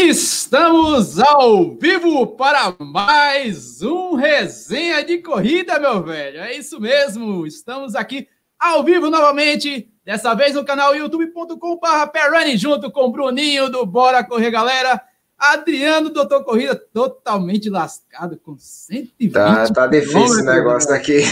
Estamos ao vivo para mais um resenha de corrida, meu velho. É isso mesmo. Estamos aqui ao vivo novamente, dessa vez no canal youtube.com/perrunning junto com o Bruninho do Bora Correr Galera, Adriano Doutor Corrida totalmente lascado com 120. Tá, tá difícil o negócio aqui.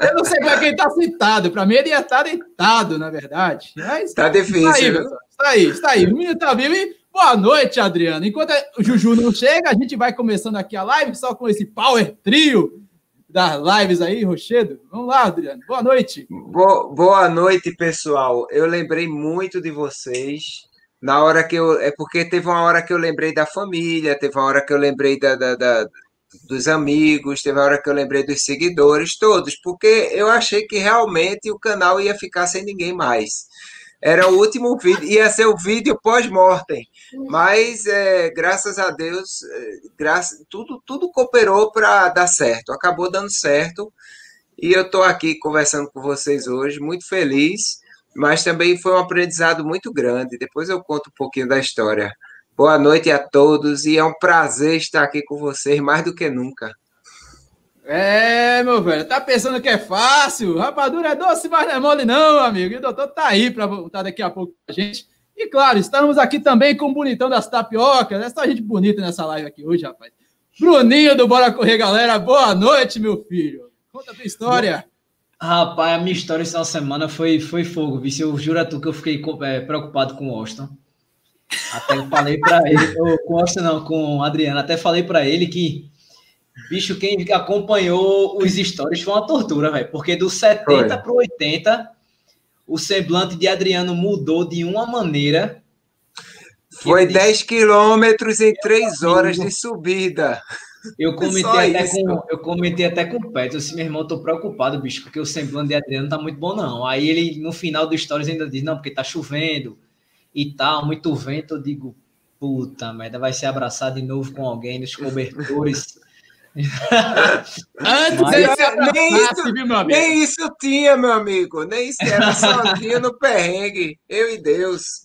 Eu não sei como é que ele tá sentado. Para mim ele ia estar deitado, na verdade. Mas, tá difícil. Está aí, está aí, está aí. O menino tá vivo e Boa noite, Adriano. Enquanto o Juju não chega, a gente vai começando aqui a live só com esse power trio das lives aí, Rochedo. Vamos lá, Adriano. Boa noite. Boa, boa noite, pessoal. Eu lembrei muito de vocês. Na hora que eu. É porque teve uma hora que eu lembrei da família, teve uma hora que eu lembrei da, da, da dos amigos, teve uma hora que eu lembrei dos seguidores, todos, porque eu achei que realmente o canal ia ficar sem ninguém mais. Era o último vídeo, ia ser o vídeo pós-mortem. Mas, é, graças a Deus, é, graça, tudo, tudo cooperou para dar certo. Acabou dando certo. E eu estou aqui conversando com vocês hoje, muito feliz, mas também foi um aprendizado muito grande. Depois eu conto um pouquinho da história. Boa noite a todos e é um prazer estar aqui com vocês mais do que nunca. É, meu velho, tá pensando que é fácil? Rapadura é doce, mas não é mole, não, amigo. E o doutor tá aí para voltar daqui a pouco com a gente. E claro, estamos aqui também com o bonitão das tapiocas. É só gente bonita nessa live aqui hoje, rapaz. Bruninho do Bora Correr, galera. Boa noite, meu filho. Conta a tua história. Rapaz, a minha história essa semana foi, foi fogo, vice. Eu juro a tu que eu fiquei é, preocupado com o Austin. Até falei para ele, com o Austin não, com o Adriano, até falei para ele que Bicho, quem acompanhou os stories foi uma tortura, velho. Porque do 70 para o 80, o semblante de Adriano mudou de uma maneira. Foi 10 quilômetros em 3 horas de subida. Eu comentei, até com, eu comentei até com o Petro, assim, meu irmão, tô preocupado, bicho, porque o semblante de Adriano tá muito bom, não. Aí ele, no final do stories, ainda diz, não, porque tá chovendo e tal, muito vento. Eu digo, puta merda, vai ser abraçado de novo com alguém nos cobertores. Antes Mas, nem, isso, viu, nem isso tinha, meu amigo. Nem isso era sozinho no perrengue. Eu e Deus.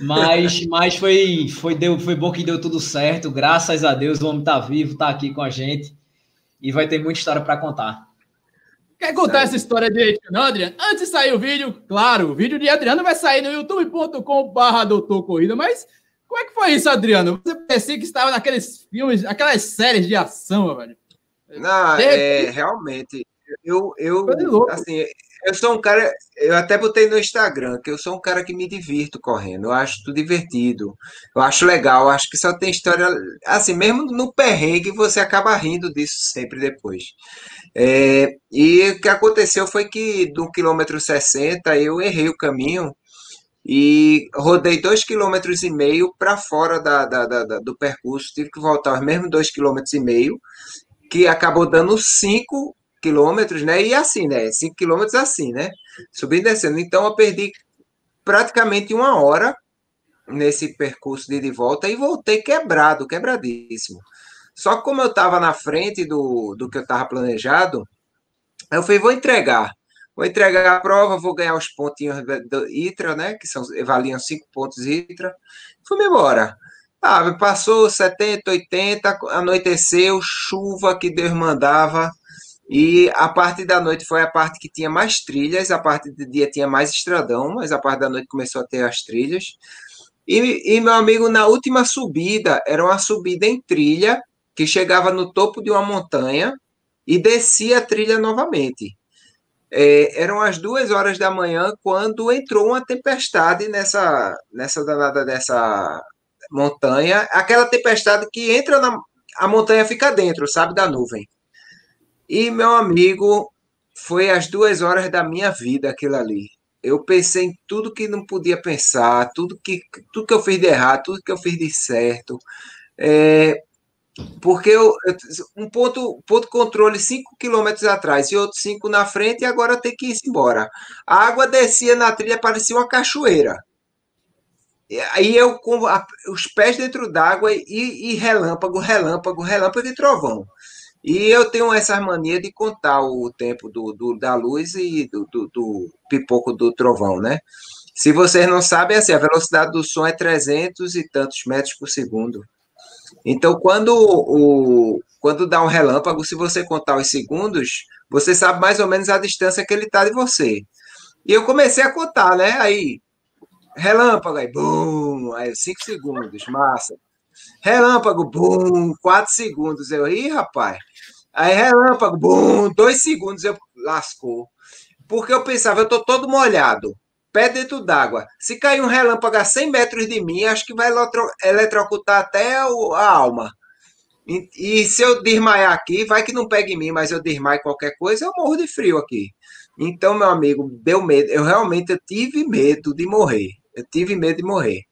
Mas, mas foi, foi, deu, foi bom que deu tudo certo. Graças a Deus, o homem tá vivo, tá aqui com a gente. E vai ter muita história para contar. Quer contar essa história direito, não, Adriano? Antes de sair o vídeo, claro, o vídeo de Adriano vai sair no youtube.com/barra doutor corrida, mas como é que foi isso, Adriano? Você parecia que estava naqueles filmes, aquelas séries de ação, velho. Não, é, realmente. Eu, eu, assim, eu sou um cara, eu até botei no Instagram que eu sou um cara que me divirto correndo. Eu acho tudo divertido. Eu acho legal. Eu acho que só tem história. Assim, mesmo no perrengue, você acaba rindo disso sempre depois. É, e o que aconteceu foi que do quilômetro 60 eu errei o caminho e rodei dois quilômetros e meio para fora da, da, da, do percurso, tive que voltar os mesmos dois quilômetros e meio, que acabou dando cinco quilômetros, né? E assim, né? Cinco quilômetros assim, né? Subindo e descendo. Então eu perdi praticamente uma hora nesse percurso de, de volta e voltei quebrado, quebradíssimo. Só que como eu estava na frente do, do que eu estava planejado, eu falei, vou entregar. Vou entregar a prova, vou ganhar os pontinhos do ITRA, né? Que são, valiam cinco pontos ITRA. Fui embora. Ah, passou 70, 80, anoiteceu, chuva que Deus mandava. E a parte da noite foi a parte que tinha mais trilhas, a parte do dia tinha mais estradão, mas a parte da noite começou a ter as trilhas. E, e meu amigo, na última subida, era uma subida em trilha, que chegava no topo de uma montanha e descia a trilha novamente. É, eram as duas horas da manhã quando entrou uma tempestade nessa, nessa danada dessa montanha. Aquela tempestade que entra na. A montanha fica dentro, sabe, da nuvem. E, meu amigo, foi as duas horas da minha vida aquilo ali. Eu pensei em tudo que não podia pensar, tudo que, tudo que eu fiz de errado, tudo que eu fiz de certo. É, porque eu, um ponto, ponto controle 5 km atrás e outro 5 na frente, e agora tem que ir embora. A água descia na trilha, parecia uma cachoeira. E aí eu com a, os pés dentro d'água e, e, relâmpago, relâmpago, relâmpago e trovão. E eu tenho essa mania de contar o tempo do, do da luz e do, do, do pipoco do trovão, né? Se vocês não sabem, assim, a velocidade do som é 300 e tantos metros por segundo. Então, quando, o, quando dá um relâmpago, se você contar os segundos, você sabe mais ou menos a distância que ele está de você. E eu comecei a contar, né? Aí, relâmpago, aí, bum, aí, 5 segundos, massa. Relâmpago, bum, 4 segundos. Eu, ih, rapaz. Aí, relâmpago, bum, 2 segundos, eu lascou. Porque eu pensava, eu tô todo molhado pé dentro d'água. Se cair um relâmpago a 100 metros de mim, acho que vai eletrocutar até a alma. E, e, se eu desmaiar aqui, vai que não pega em mim, mas eu desmaio qualquer coisa, eu morro de frio aqui. Então, meu amigo, deu medo. Eu realmente eu tive medo de morrer. Eu tive medo de morrer.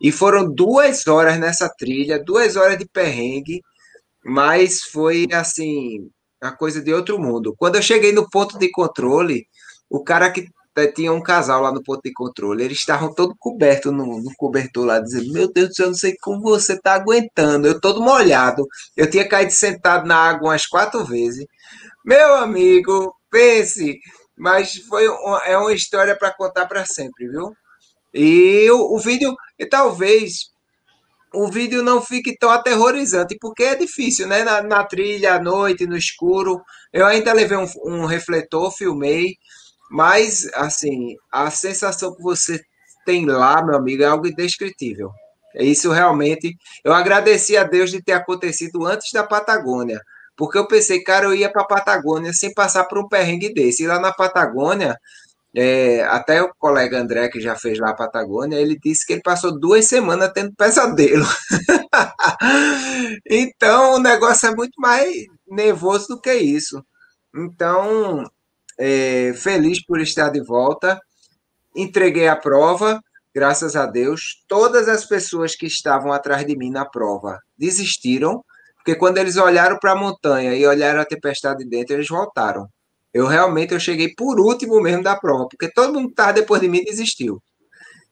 E foram duas horas nessa trilha, duas horas de perrengue, mas foi assim, a coisa de outro mundo. Quando eu cheguei no ponto de controle, o cara que tinha um casal lá no ponto de controle, eles estavam todo coberto no, no, cobertor lá, dizendo: Meu Deus do céu, não sei como você está aguentando, eu todo molhado. Eu tinha caído sentado na água umas quatro vezes. Meu amigo, pense, mas foi uma, é uma história para contar para sempre, viu? E o, o vídeo, e talvez o vídeo não fique tão aterrorizante, porque é difícil, né? Na, na trilha, à noite, no escuro. Eu ainda levei um, um refletor, filmei. Mas, assim, a sensação que você tem lá, meu amigo, é algo indescritível. É isso realmente. Eu agradeci a Deus de ter acontecido antes da Patagônia, porque eu pensei, cara, eu ia para a Patagônia sem passar por um perrengue desse. E lá na Patagônia, é, até o colega André, que já fez lá a Patagônia, ele disse que ele passou duas semanas tendo pesadelo. então, o negócio é muito mais nervoso do que isso. Então, é, feliz por estar de volta. Entreguei a prova, graças a Deus. Todas as pessoas que estavam atrás de mim na prova desistiram, porque quando eles olharam para a montanha e olharam a tempestade dentro, eles voltaram. Eu realmente eu cheguei por último mesmo da prova, porque todo mundo que estava depois de mim desistiu.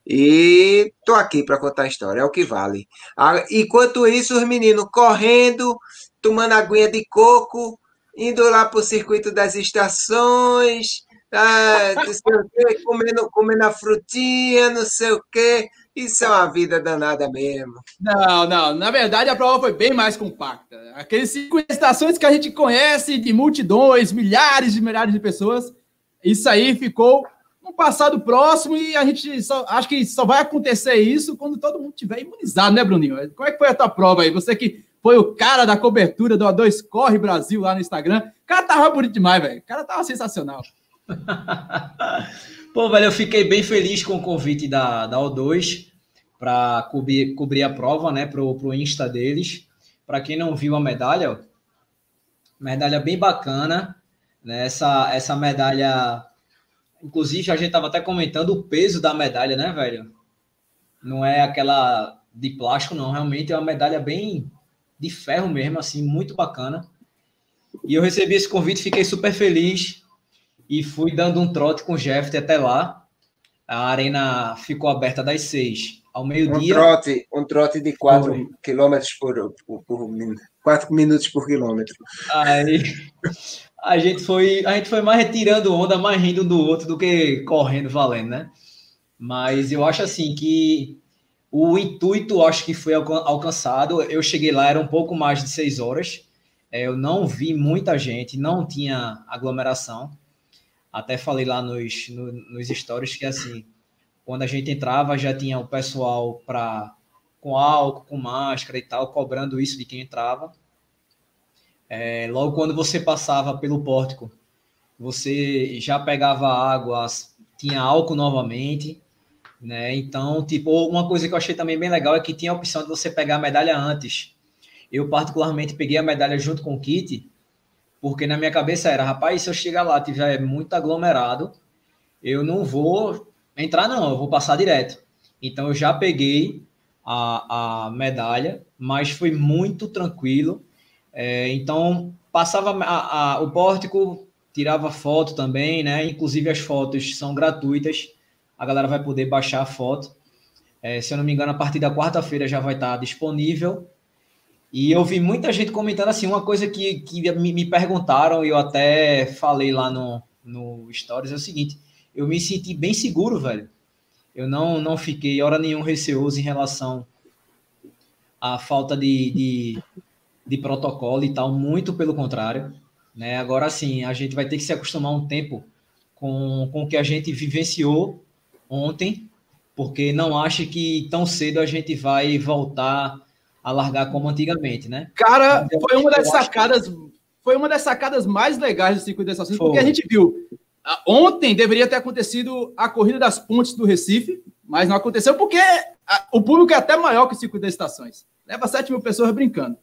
E tô aqui para contar a história, é o que vale. Ah, enquanto isso, os meninos correndo, tomando aguinha de coco, indo lá para o circuito das estações, ah, quê, comendo, comendo a frutinha, não sei o quê. Isso é uma vida danada mesmo. Não, não. Na verdade, a prova foi bem mais compacta. Aqueles cinco estações que a gente conhece de multidões, milhares e milhares de pessoas, isso aí ficou no passado próximo e a gente só acho que só vai acontecer isso quando todo mundo tiver imunizado, né, Bruninho? Como é que foi a tua prova aí? Você que foi o cara da cobertura do A2 Corre Brasil lá no Instagram. O cara tava bonito demais, velho. O cara tava sensacional. Pô, velho, eu fiquei bem feliz com o convite da, da O2 para cobrir, cobrir a prova, né, pro, pro Insta deles. Para quem não viu a medalha, medalha bem bacana, né? Essa, essa medalha, inclusive a gente tava até comentando o peso da medalha, né, velho? Não é aquela de plástico, não. Realmente é uma medalha bem de ferro mesmo, assim, muito bacana. E eu recebi esse convite, fiquei super feliz e fui dando um trote com o Jeff até lá. A arena ficou aberta das seis ao meio-dia. Um trote, um trote de 4 quilômetros por, por, por, 4 minutos por quilômetro. Aí a gente foi, a gente foi mais retirando onda, mais rindo do outro do que correndo valendo, né? Mas eu acho assim que o intuito, acho que foi alcançado. Eu cheguei lá, era um pouco mais de seis horas. É, eu não vi muita gente, não tinha aglomeração. Até falei lá nos, no, nos stories que, assim, quando a gente entrava, já tinha o pessoal pra, com álcool, com máscara e tal, cobrando isso de quem entrava. É, logo quando você passava pelo pórtico, você já pegava água, tinha álcool novamente né? Então, tipo, uma coisa que eu achei também bem legal é que tinha a opção de você pegar a medalha antes. Eu, particularmente, peguei a medalha junto com o kit, porque na minha cabeça era, rapaz, se eu chegar lá tiver muito aglomerado, eu não vou entrar, não, eu vou passar direto. Então, eu já peguei a, a medalha, mas foi muito tranquilo. É, então, passava a, a, o pórtico, tirava foto também, né? Inclusive, as fotos são gratuitas a galera vai poder baixar a foto. É, se eu não me engano, a partir da quarta-feira já vai estar disponível. E eu vi muita gente comentando assim, uma coisa que, que me, me perguntaram, e eu até falei lá no, no Stories, é o seguinte, eu me senti bem seguro, velho. Eu não, não fiquei hora nenhum receoso em relação à falta de, de, de protocolo e tal, muito pelo contrário. Né? Agora sim, a gente vai ter que se acostumar um tempo com, com o que a gente vivenciou ontem, porque não acho que tão cedo a gente vai voltar a largar como antigamente, né? Cara, então, foi uma das sacadas, que... foi uma das sacadas mais legais do circuito das estações, porque a gente viu. Ah, ontem deveria ter acontecido a corrida das pontes do Recife, mas não aconteceu porque o público é até maior que o circuito das estações. Leva 7 mil pessoas brincando.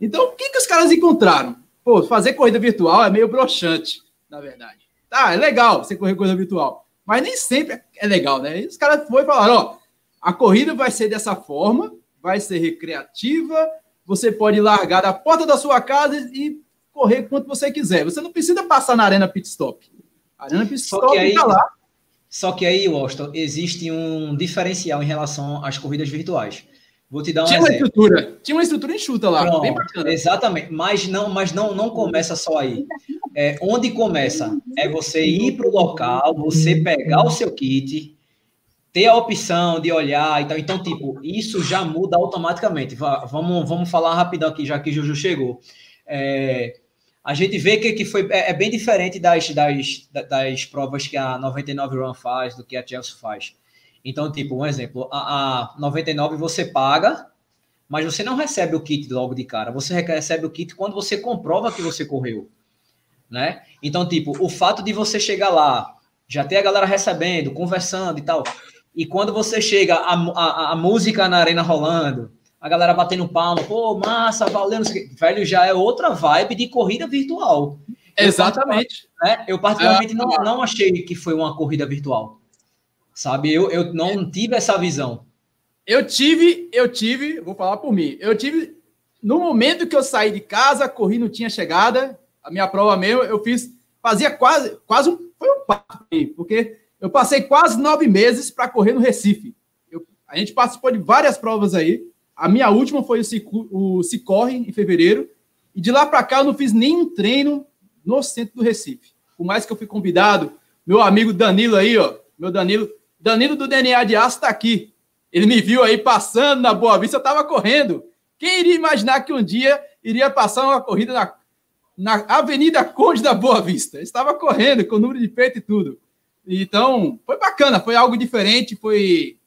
Então, o que, que os caras encontraram? Pô, fazer corrida virtual é meio broxante, na verdade. Tá, é legal você correr corrida virtual, mas nem sempre é legal, né? E os caras foram e falaram: ó, a corrida vai ser dessa forma, vai ser recreativa, você pode largar da porta da sua casa e correr quanto você quiser. Você não precisa passar na Arena Pit Stop. A Arena Pit Stop aí, tá lá. Só que aí, Washington, existe um diferencial em relação às corridas virtuais. Vou te dar um tinha exemplo. Uma estrutura, tinha uma estrutura enxuta lá, Pronto, bem bacana. Exatamente, mas não, mas não, não começa só aí. É, onde começa é você ir para o local, você pegar o seu kit, ter a opção de olhar e tal. Então, tipo, isso já muda automaticamente. Vamos, vamos falar rapidão aqui, já que Juju chegou. É, a gente vê que, que foi, é, é, bem diferente das, das, das provas que a 99 Run faz, do que a Chelsea faz. Então, tipo, um exemplo, a, a 99 você paga, mas você não recebe o kit logo de cara. Você recebe o kit quando você comprova que você correu, né? Então, tipo, o fato de você chegar lá, já ter a galera recebendo, conversando e tal, e quando você chega, a, a, a música na arena rolando, a galera batendo palma, pô, massa, valeu, velho, já é outra vibe de corrida virtual. Exatamente. Eu, né? eu particularmente é. não, não achei que foi uma corrida virtual. Sabe, eu, eu não tive essa visão. Eu tive, eu tive, vou falar por mim, eu tive, no momento que eu saí de casa, corri, não tinha chegada, a minha prova mesmo, eu fiz, fazia quase, quase um, foi um papo, porque eu passei quase nove meses para correr no Recife. Eu, a gente participou de várias provas aí, a minha última foi o, Cicorre, em fevereiro, e de lá para cá eu não fiz nenhum treino no centro do Recife. Por mais que eu fui convidado, meu amigo Danilo aí, ó, meu Danilo, Danilo do DNA de Aço está aqui. Ele me viu aí passando na Boa Vista, eu estava correndo. Quem iria imaginar que um dia iria passar uma corrida na, na Avenida Conde da Boa Vista? Estava correndo com o número de peito e tudo. Então, foi bacana, foi algo diferente, foi.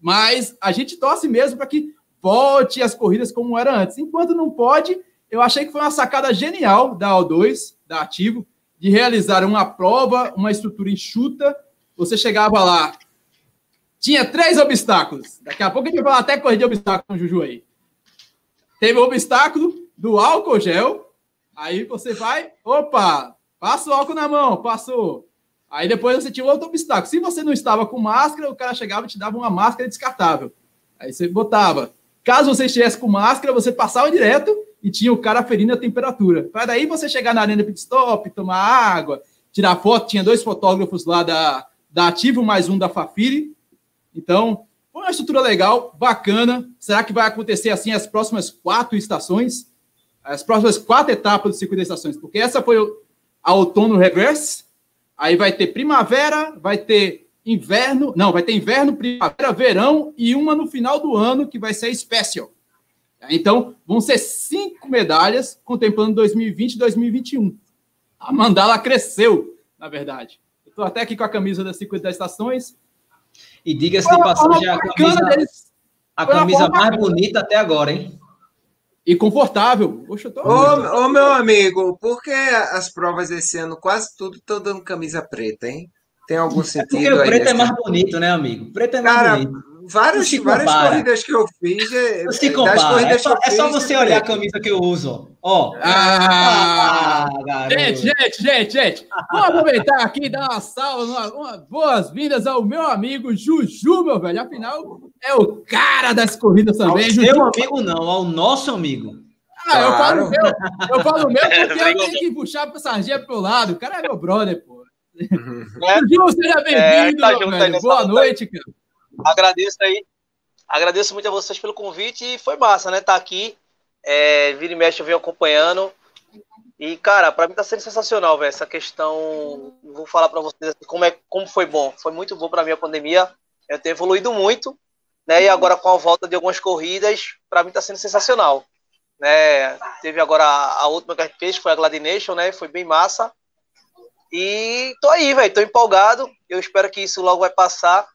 Mas a gente torce mesmo para que volte as corridas como era antes. Enquanto não pode, eu achei que foi uma sacada genial da O2, da Ativo, de realizar uma prova, uma estrutura enxuta você chegava lá, tinha três obstáculos. Daqui a pouco a gente vai até correr de obstáculo com o Juju aí. Teve o obstáculo do álcool gel. Aí você vai, opa, passa o álcool na mão, passou. Aí depois você tinha outro obstáculo. Se você não estava com máscara, o cara chegava e te dava uma máscara descartável. Aí você botava. Caso você estivesse com máscara, você passava direto e tinha o cara ferindo a temperatura. Para daí você chegar na arena pit stop, tomar água, tirar foto. Tinha dois fotógrafos lá da, da Ativo, mais um da Fafiri. Então, foi uma estrutura legal, bacana. Será que vai acontecer assim as próximas quatro estações? As próximas quatro etapas do circuito de estações? Porque essa foi a outono reverse, aí vai ter primavera, vai ter inverno, não, vai ter inverno, primavera, verão e uma no final do ano que vai ser special. Então, vão ser cinco medalhas contemplando 2020 e 2021. A mandala cresceu, na verdade. Estou até aqui com a camisa das 50 estações. E diga-se de passagem, a camisa, a camisa mais bonita até agora, hein? E confortável. Poxa, tô... ô, ô, meu amigo, por que as provas esse ano quase tudo estão dando camisa preta, hein? Tem algum sentido é porque o preto é mais bonito, né, amigo? Preto é mais Cara, bonito várias, várias corridas que eu fiz. É, não se compara. É só, é só você olhar a camisa que eu uso. Ó. Ah, ah, gente, gente, gente, gente. Vamos aproveitar aqui e dar uma salva, uma, uma boas-vindas ao meu amigo Juju, meu velho. Afinal, é o cara das corridas também. Ao seu amigo, não, ao nosso amigo. Ah, eu falo meu, eu falo meu porque eu tenho que puxar a sardinha pro lado. O cara é meu brother, pô. É. Juju, seja bem-vindo, é, tá Boa noite, cara. Agradeço aí. Agradeço muito a vocês pelo convite e foi massa, né? Tá aqui. É, vira e mexe, eu venho acompanhando. E, cara, para mim tá sendo sensacional, velho. Essa questão. Vou falar para vocês assim, como, é, como foi bom. Foi muito bom para mim a pandemia. Eu tenho evoluído muito, né? E agora com a volta de algumas corridas, para mim está sendo sensacional. Né? Teve agora a, a, última que a gente fez, foi a Gladination, né? Foi bem massa. E tô aí, velho, tô empolgado. Eu espero que isso logo vai passar.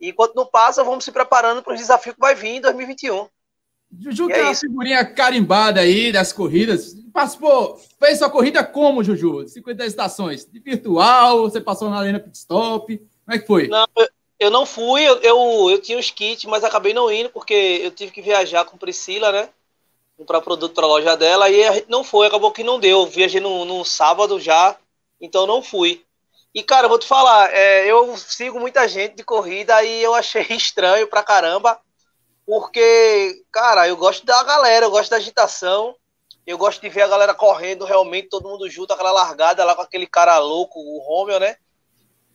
E enquanto não passa, vamos se preparando para os desafios que vai vir em 2021. Juju tem é uma figurinha carimbada aí das corridas. Participou, fez sua corrida como, Juju? 50 estações? De virtual? Você passou na arena pit stop? Como é que foi? Não, eu, eu não fui, eu, eu, eu, tinha os kits, mas acabei não indo porque eu tive que viajar com Priscila, né? Comprar produto para a loja dela e a gente não foi, acabou que não deu. Eu viajei no, no sábado já, então não fui. E, cara, vou te falar, é, eu sigo muita gente de corrida e eu achei estranho pra caramba porque, cara, eu gosto da galera, eu gosto da agitação, eu gosto de ver a galera correndo realmente, todo mundo junto, aquela largada lá com aquele cara louco, o Romeo, né?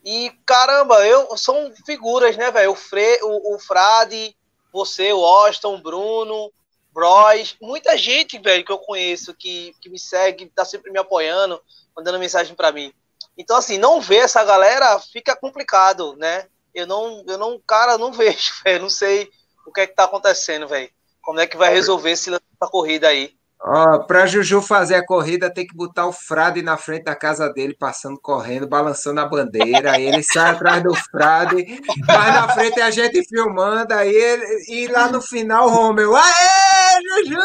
E caramba, eu são figuras, né, velho? O, o, o Frade, você, o Austin, o Bruno, Bros, muita gente, velho, que eu conheço, que, que me segue, tá sempre me apoiando, mandando mensagem para mim. Então, assim, não ver essa galera fica complicado, né? Eu não, eu não, cara, não vejo, velho, não sei o que é que tá acontecendo, velho? Como é que vai resolver essa corrida aí? Ó, pra Juju fazer a corrida, tem que botar o Frade na frente da casa dele, passando, correndo, balançando a bandeira. Aí ele sai atrás do Frade, vai na frente a gente filmando, aí ele, e lá no final, Romeu, aê, Juju!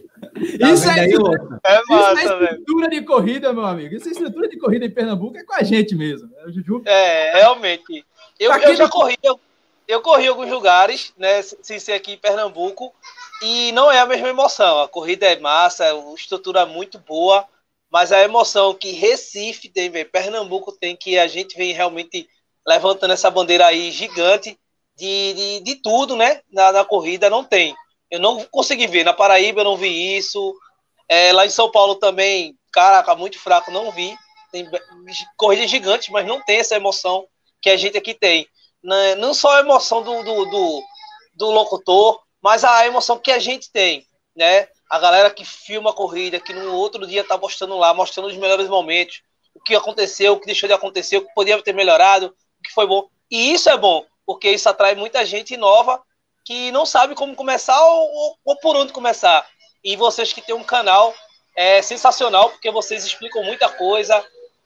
Isso é, é massa, isso é estrutura velho. de corrida, meu amigo. Isso é estrutura de corrida em Pernambuco, é com a gente mesmo. É, Juju. é realmente. Eu, eu já corri, eu, eu corri alguns lugares, né, sem ser aqui em Pernambuco, e não é a mesma emoção. A corrida é massa, é uma estrutura muito boa, mas a emoção que Recife tem, véio, Pernambuco tem, que a gente vem realmente levantando essa bandeira aí gigante de, de, de tudo, né? Na, na, corrida não tem. Eu não consegui ver. Na Paraíba eu não vi isso. É, lá em São Paulo também, caraca, muito fraco, não vi. Tem corridas gigantes, mas não tem essa emoção que a gente aqui tem né, não só a emoção do, do, do, do, locutor, mas a emoção que a gente tem, né? A galera que filma a corrida, que no outro dia tá mostrando lá, mostrando os melhores momentos, o que aconteceu, o que deixou de acontecer, o que podia ter melhorado, o que foi bom. E isso é bom, porque isso atrai muita gente nova que não sabe como começar ou, ou, por onde começar. E vocês que têm um canal é sensacional, porque vocês explicam muita coisa,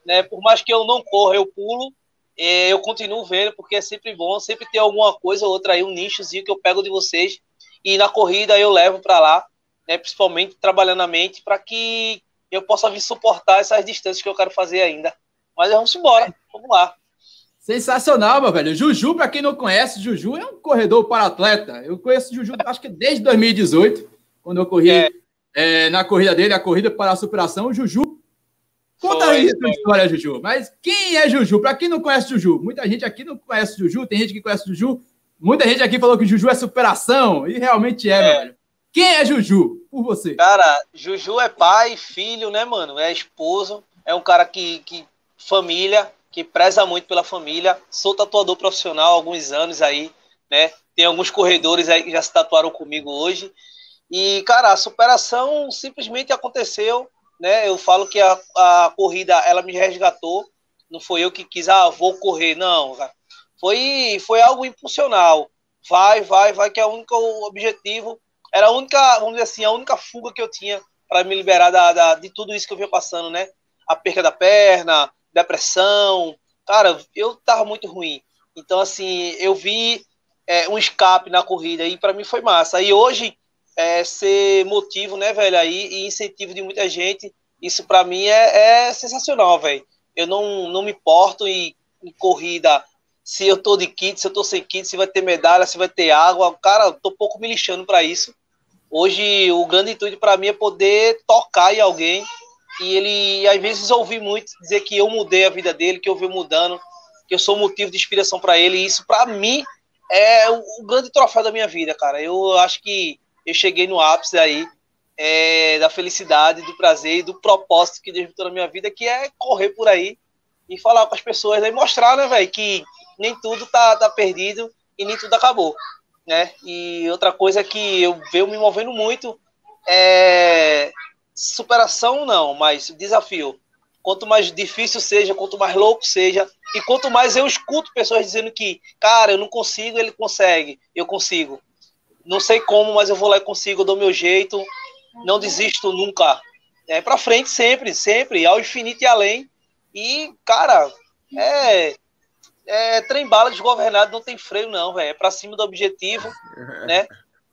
né? Por mais que eu não corra, eu pulo, eu continuo vendo, porque é sempre bom, sempre tem alguma coisa ou outra aí, um nichozinho que eu pego de vocês, e na corrida eu levo para lá, né, principalmente trabalhando a mente, para que eu possa vir suportar essas distâncias que eu quero fazer ainda. Mas vamos embora, vamos lá. Sensacional, meu velho. Juju, para quem não conhece, Juju é um corredor para atleta. Eu conheço Juju, acho que desde 2018, quando eu corri é. É, na corrida dele, a corrida para a superação. O Juju Conta aí a tua história, Juju. Mas quem é Juju? Para quem não conhece Juju, muita gente aqui não conhece Juju, tem gente que conhece Juju. Muita gente aqui falou que Juju é superação, e realmente é, é. velho. Quem é Juju, por você? Cara, Juju é pai, filho, né, mano? É esposo, é um cara que, que família, que preza muito pela família. Sou tatuador profissional há alguns anos aí, né? Tem alguns corredores aí que já se tatuaram comigo hoje. E, cara, a superação simplesmente aconteceu né? Eu falo que a, a corrida ela me resgatou, não foi eu que quis, ah, vou correr, não, cara. Foi, foi algo impulsional. Vai, vai, vai, que é o único objetivo, era a única, vamos dizer assim, a única fuga que eu tinha para me liberar da, da, de tudo isso que eu vinha passando, né? A perca da perna, depressão, cara, eu tava muito ruim. Então, assim, eu vi é, um escape na corrida e para mim foi massa. E hoje é, ser motivo, né, velho, aí, e incentivo de muita gente. Isso para mim é, é sensacional, velho. Eu não, não me importo em, em, corrida se eu tô de kit, se eu tô sem kit, se vai ter medalha, se vai ter água. Cara, tô pouco me lixando para isso. Hoje, o grande intuito para mim é poder tocar em alguém e ele, às vezes, ouvir muito dizer que eu mudei a vida dele, que eu vi mudando, que eu sou motivo de inspiração para ele. E isso, para mim, é o, grande troféu da minha vida, cara. Eu acho que eu cheguei no ápice aí é, da felicidade, do prazer e do propósito que Deus botou na minha vida, que é correr por aí e falar com as pessoas e mostrar, né, velho, que nem tudo tá, tá perdido e nem tudo acabou, né? E outra coisa que eu venho me movendo muito é superação não, mas desafio. Quanto mais difícil seja, quanto mais louco seja, E quanto mais eu escuto pessoas dizendo que, cara, eu não consigo, ele consegue, eu consigo. Não sei como, mas eu vou lá e consigo, dou meu jeito, não desisto nunca. É para frente sempre, sempre, ao infinito e além. E, cara, é, é trem bala desgovernado, não tem freio, não, velho. É para cima do objetivo, né?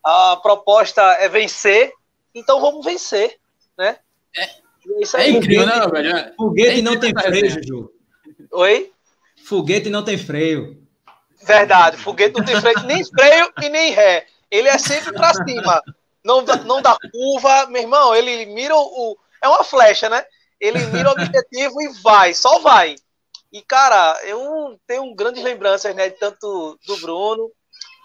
A proposta é vencer, então vamos vencer, né? É, é, é incrível, né, velho? Foguete é não tem freio, Juju. Oi? Foguete não tem freio. Verdade, foguete não tem freio, nem freio e nem ré. Ele é sempre para cima. Não, não dá curva, meu irmão, ele mira o. É uma flecha, né? Ele mira o objetivo e vai, só vai. E, cara, eu tenho grandes lembranças, né? Tanto do Bruno,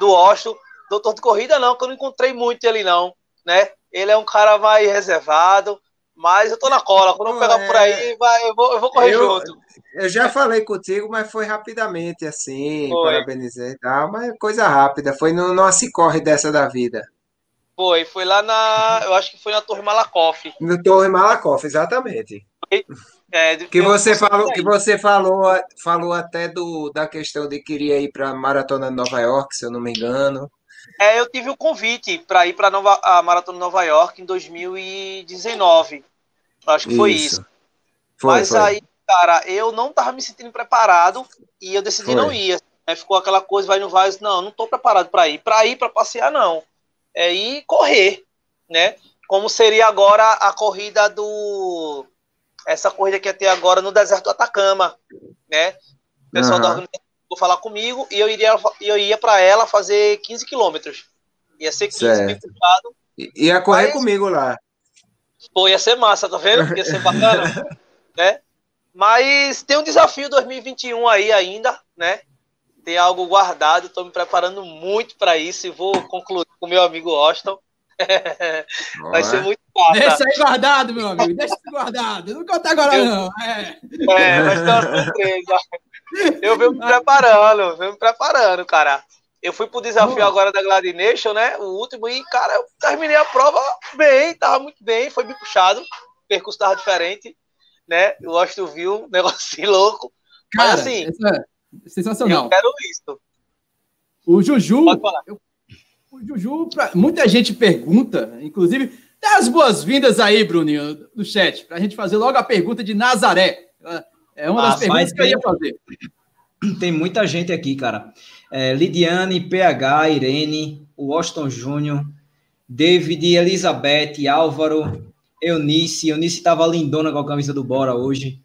do Osto, doutor de corrida, não, que eu não encontrei muito ele, não, né? Ele é um cara mais reservado, mas eu tô na cola. Quando eu pegar é... por aí, vai, eu, vou, eu vou correr eu, junto. Eu já falei contigo, mas foi rapidamente, assim, foi. parabenizei e tal, mas coisa rápida. Foi no nosso corre dessa da vida. Foi, foi lá na. Eu acho que foi na Torre Malakoff. No Torre Malakoff, exatamente. É, que você falou, que você falou, falou até do, da questão de queria ir para maratona de Nova York, se eu não me engano. É, eu tive o convite para ir para a maratona de Nova York em 2019. Acho que foi isso. isso. Foi, Mas foi. aí, cara, eu não tava me sentindo preparado e eu decidi foi. não ir. Né? Ficou aquela coisa, vai no vai, não, não tô preparado para ir. Para ir para passear não. É ir correr, né? Como seria agora a corrida do essa corrida que ia ter agora no deserto do Atacama, né? O pessoal uhum. da vou falar comigo e eu iria, eu ia para ela fazer 15 quilômetros. Ia ser 15 certo. Ia correr Mas, comigo lá. Pô, ia ser massa, tá vendo? Ia ser bacana, né? Mas tem um desafio 2021 aí ainda, né? Tem algo guardado, estou me preparando muito para isso e vou concluir com o meu amigo Austin. Vai ser muito fácil. Deixa aí guardado, meu amigo. Deixa isso guardado. Não conta agora, eu... não. É, é vai ser uma surpresa. Eu venho me preparando, venho me preparando, cara. Eu fui pro desafio agora da Gladination, né? O último, e, cara, eu terminei a prova bem, tava muito bem, foi bem puxado. O percurso tava diferente, né? Eu acho que tu viu, um negócio louco. Cara, Mas assim. É sensacional. Eu quero isso. O Juju. Eu o Juju, pra, muita gente pergunta, inclusive, dá as boas-vindas aí, Bruninho, no chat, para a gente fazer logo a pergunta de Nazaré. É uma das ah, perguntas que eu ia fazer. Tem muita gente aqui, cara. É, Lidiane, PH, Irene, Washington Júnior, David, Elizabeth, Álvaro, Eunice. Eunice estava lindona com a camisa do Bora hoje.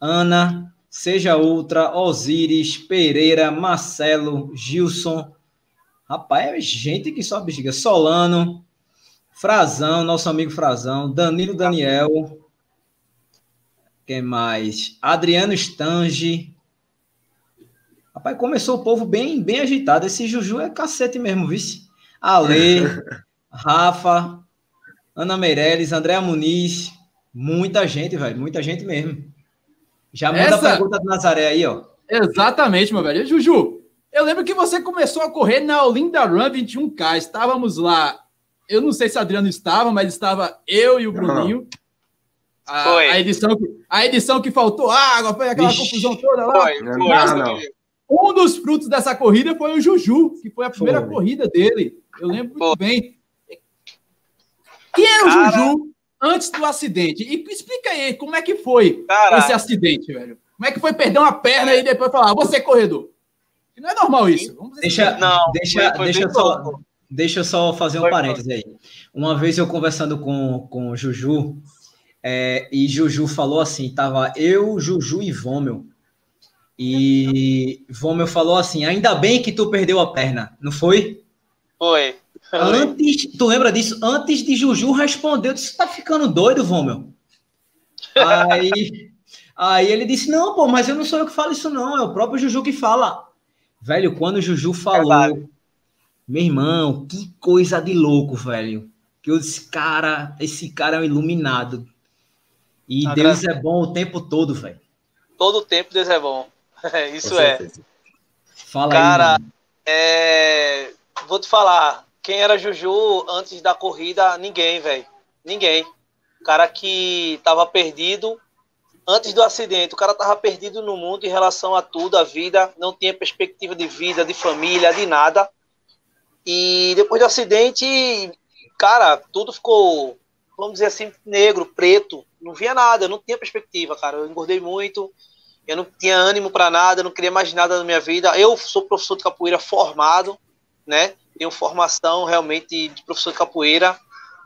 Ana, Seja Outra, Osiris, Pereira, Marcelo, Gilson, Rapaz, é gente que só bexiga. Solano, Frazão, nosso amigo Frazão, Danilo Daniel. Quem mais? Adriano Stange. Rapaz, começou o povo bem, bem agitado. Esse Juju é cacete mesmo, vice. Ale, Rafa, Ana Meirelles, Andréa Muniz. Muita gente, velho. Muita gente mesmo. Já manda Essa... a pergunta do Nazaré aí, ó. Exatamente, meu velho. Juju, eu lembro que você começou a correr na Olinda Run 21K. Estávamos lá. Eu não sei se o Adriano estava, mas estava eu e o Bruninho. A, foi. a, edição, que, a edição que faltou água, foi aquela Ixi, confusão toda lá. Foi, foi. Mas, não, não. Um dos frutos dessa corrida foi o Juju, que foi a primeira foi. corrida dele. Eu lembro muito bem. Quem era o Cara... Juju antes do acidente? E explica aí, como é que foi Cara... esse acidente, velho? Como é que foi perder uma perna e depois falar, ah, você é corredor? Não é normal isso. deixa, não, deixa, foi, foi deixa, só, deixa eu só fazer um parênteses aí. Uma vez eu conversando com, com o Juju, é, e Juju falou assim: tava eu, Juju e Vômel. E Vômel falou assim: ainda bem que tu perdeu a perna, não foi? Foi. Antes, tu lembra disso? Antes de Juju responder, você tá ficando doido, Vômel? Aí, aí ele disse: Não, pô, mas eu não sou eu que falo isso, não, é o próprio Juju que fala. Velho, quando o Juju falou, meu irmão, que coisa de louco, velho. Que eu disse, cara, esse cara é um iluminado. E ah, Deus é bom o tempo todo, velho. Todo o tempo Deus é bom. Isso é. Fala cara, aí. É... vou te falar. Quem era Juju antes da corrida? Ninguém, velho. Ninguém. O cara que tava perdido antes do acidente, o cara tava perdido no mundo em relação a tudo, a vida, não tinha perspectiva de vida, de família, de nada. E depois do acidente, cara, tudo ficou, vamos dizer assim, negro, preto, não via nada, não tinha perspectiva, cara. Eu engordei muito, eu não tinha ânimo para nada, não queria mais nada na minha vida. Eu sou professor de capoeira formado, né? Tenho formação realmente de professor de capoeira.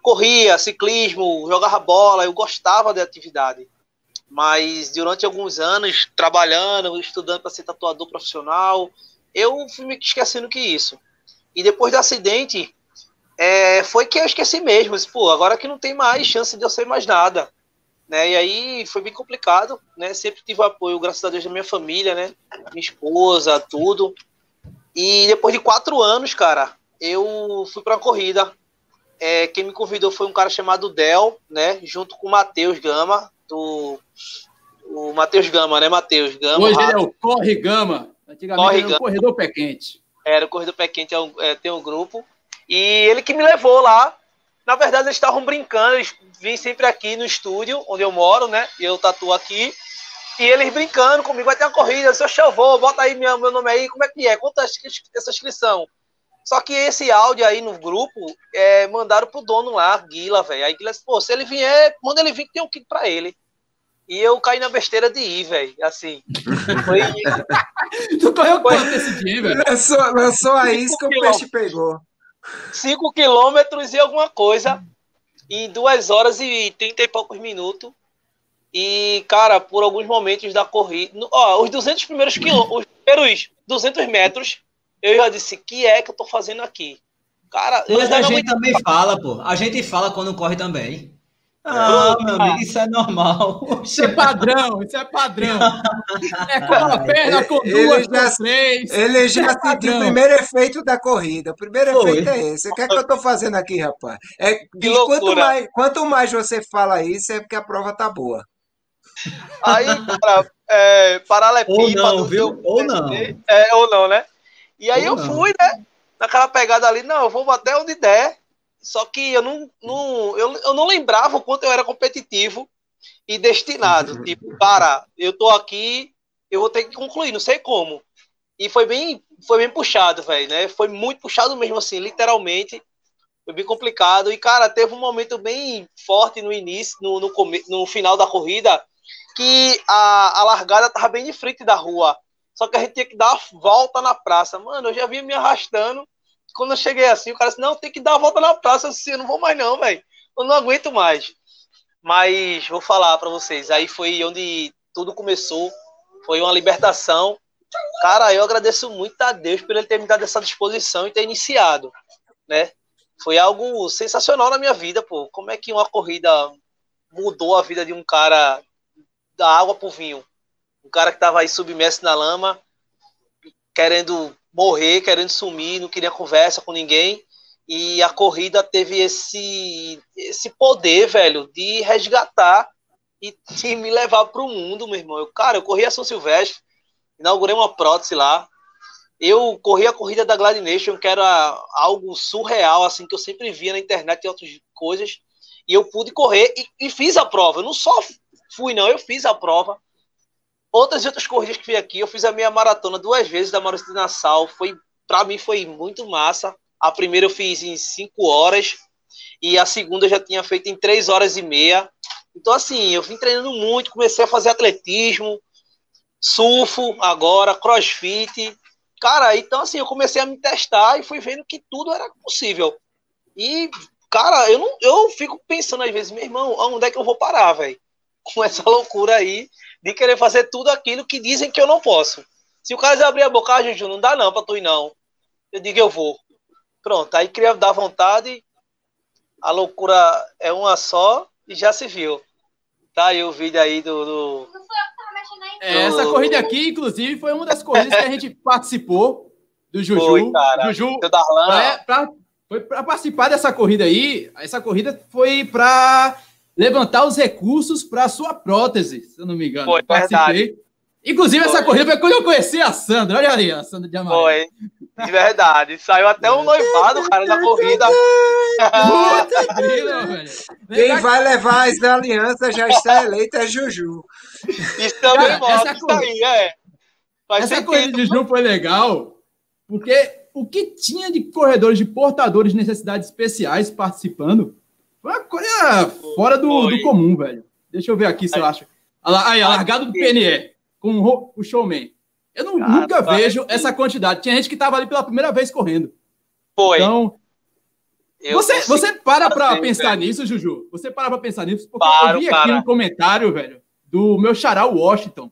Corria, ciclismo, jogava bola, eu gostava da atividade. Mas durante alguns anos, trabalhando, estudando para ser tatuador profissional, eu fui me esquecendo que isso. E depois do acidente, é, foi que eu esqueci mesmo. Pô, agora que não tem mais chance de eu ser mais nada. Né? E aí foi bem complicado, né? Sempre tive apoio, graças a Deus, da minha família, né? Minha esposa, tudo. E depois de quatro anos, cara, eu fui para uma corrida. É, quem me convidou foi um cara chamado Del, né? Junto com o Matheus Gama, do. O Matheus Gama, né, Matheus Gama? Hoje ele é o Corre Gama. Antigamente Corre era o Corredor Pé Quente. Era o Corredor Pé Quente, é, um, é, tem um grupo. E ele que me levou lá. Na verdade, eles estavam brincando, eles vêm sempre aqui no estúdio, onde eu moro, né? E eu tatuo aqui. E eles brincando comigo, vai ter uma corrida, seu chavô, bota aí meu, meu nome aí, como é que é? É essa inscrição? Só que esse áudio aí no grupo, é, mandaram pro dono lá, Guila, velho. Aí Guila disse, pô, se ele vier, manda ele vir que tem um kit pra ele. E eu caí na besteira de ir, velho. Assim. Foi... tu correu quanto esse dia, velho? Lançou, lançou a isca, o peixe pegou. 5 quilômetros e alguma coisa. Em duas horas e trinta e poucos minutos. E, cara, por alguns momentos da corrida, ó, os 200 primeiros quilômetros, os primeiros 200 metros, eu já disse, que é que eu tô fazendo aqui? Cara, mas a gente também fala, pô. A gente fala quando corre também. Ah, meu amigo, isso é normal. Isso é padrão, isso é padrão. É com uma perna, com duas, com três. Ele já é sentiu o primeiro efeito da corrida. O primeiro Foi. efeito é esse. O que é que eu tô fazendo aqui, rapaz? É, quanto, mais, quanto mais você fala isso, é porque a prova tá boa. Aí, cara, é, paralelepípedo. Ou não, viu? Ou não. É, ou não, né? E aí ou eu não. fui, né? Naquela pegada ali, não, eu vou até onde der. Só que eu não, não, eu, eu não lembrava o quanto eu era competitivo e destinado. tipo, cara, eu tô aqui, eu vou ter que concluir, não sei como. E foi bem, foi bem puxado, velho, né? Foi muito puxado mesmo, assim, literalmente. Foi bem complicado. E, cara, teve um momento bem forte no início, no, no, no final da corrida, que a, a largada tava bem de frente da rua. Só que a gente tinha que dar a volta na praça. Mano, eu já vinha me arrastando. Quando eu cheguei assim, o cara disse, não, tem que dar a volta na praça. Disse, eu não vou mais não, velho. Eu não aguento mais. Mas vou falar para vocês. Aí foi onde tudo começou. Foi uma libertação. Cara, eu agradeço muito a Deus por ele ter me dado essa disposição e ter iniciado, né? Foi algo sensacional na minha vida, pô. Como é que uma corrida mudou a vida de um cara da água pro vinho? Um cara que estava aí submerso na lama, querendo morrer, querendo sumir, não queria conversa com ninguém. E a corrida teve esse, esse poder, velho, de resgatar e de me levar para o mundo, meu irmão. Eu, cara, eu corri a São Silvestre, inaugurei uma prótese lá. Eu corri a corrida da Glide Nation, que era algo surreal, assim, que eu sempre via na internet e outras coisas. E eu pude correr e, e fiz a prova. Eu não só fui, não, eu fiz a prova outras e outras corridas que fui aqui, eu fiz a minha maratona duas vezes da Maurício de Nassau. Foi, para mim foi muito massa. A primeira eu fiz em 5 horas e a segunda eu já tinha feito em 3 horas e meia. Então, assim, eu vim treinando muito, comecei a fazer atletismo, surfo agora, crossfit. Cara, então, assim, eu comecei a me testar e fui vendo que tudo era possível. E, cara, eu, não, eu fico pensando às vezes, meu irmão, onde é que eu vou parar, velho? Com essa loucura aí de querer fazer tudo aquilo que dizem que eu não posso. Se o cara abrir a boca, ah, Juju, não dá não pra tu ir não. Eu digo, eu vou. Pronto, aí queria dar vontade, a loucura é uma só e já se viu. Tá aí o vídeo aí do... do... É, essa corrida aqui, inclusive, foi uma das corridas que a gente participou do Juju. Foi, cara. Juju, foi para participar dessa corrida aí. Essa corrida foi para levantar os recursos para a sua prótese, se eu não me engano. Foi, Participei. Verdade. Inclusive, foi. essa corrida foi quando eu conheci a Sandra. Olha ali, a Sandra de Amarelo. Foi, de verdade. Saiu até um noivado, cara, da corrida. Puta Quem vai levar as alianças já está eleito é Juju. Isso também mostra, essa corrida, aí, é. Faz essa sentido. corrida de Juju foi legal, porque o que tinha de corredores de portadores de necessidades especiais participando uma coisa fora do, do comum, velho. Deixa eu ver aqui se eu acho. Aí, a largada do PNE com o showman. Eu não, nunca vejo essa quantidade. Tinha gente que estava ali pela primeira vez correndo. Foi. Então, eu você, você para para pensar velho. nisso, Juju? Você para para pensar nisso? Porque Paro, eu vi aqui para. um comentário, velho, do meu xará Washington.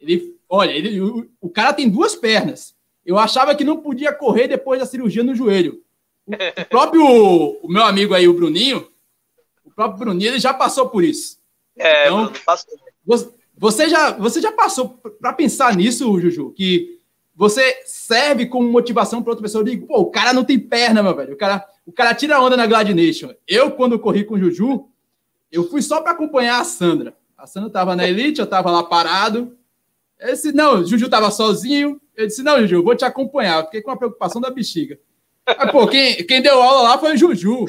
Ele, olha, ele, o, o, cara tem duas pernas. Eu achava que não podia correr depois da cirurgia no joelho. O, o próprio, o meu amigo aí, o Bruninho, próprio Bruninho, ele já passou por isso. É, então, passou. Você, já, você já passou para pensar nisso, Juju? Que você serve como motivação para outra pessoa? Eu digo, pô, o cara não tem perna, meu velho. O cara, o cara tira onda na Glad Nation. Eu, quando corri com o Juju, eu fui só para acompanhar a Sandra. A Sandra estava na Elite, eu estava lá parado. Eu disse, não, o Juju estava sozinho. Eu disse, não, Juju, eu vou te acompanhar. Eu fiquei com a preocupação da bexiga. Mas, pô, quem, quem deu aula lá foi o Juju.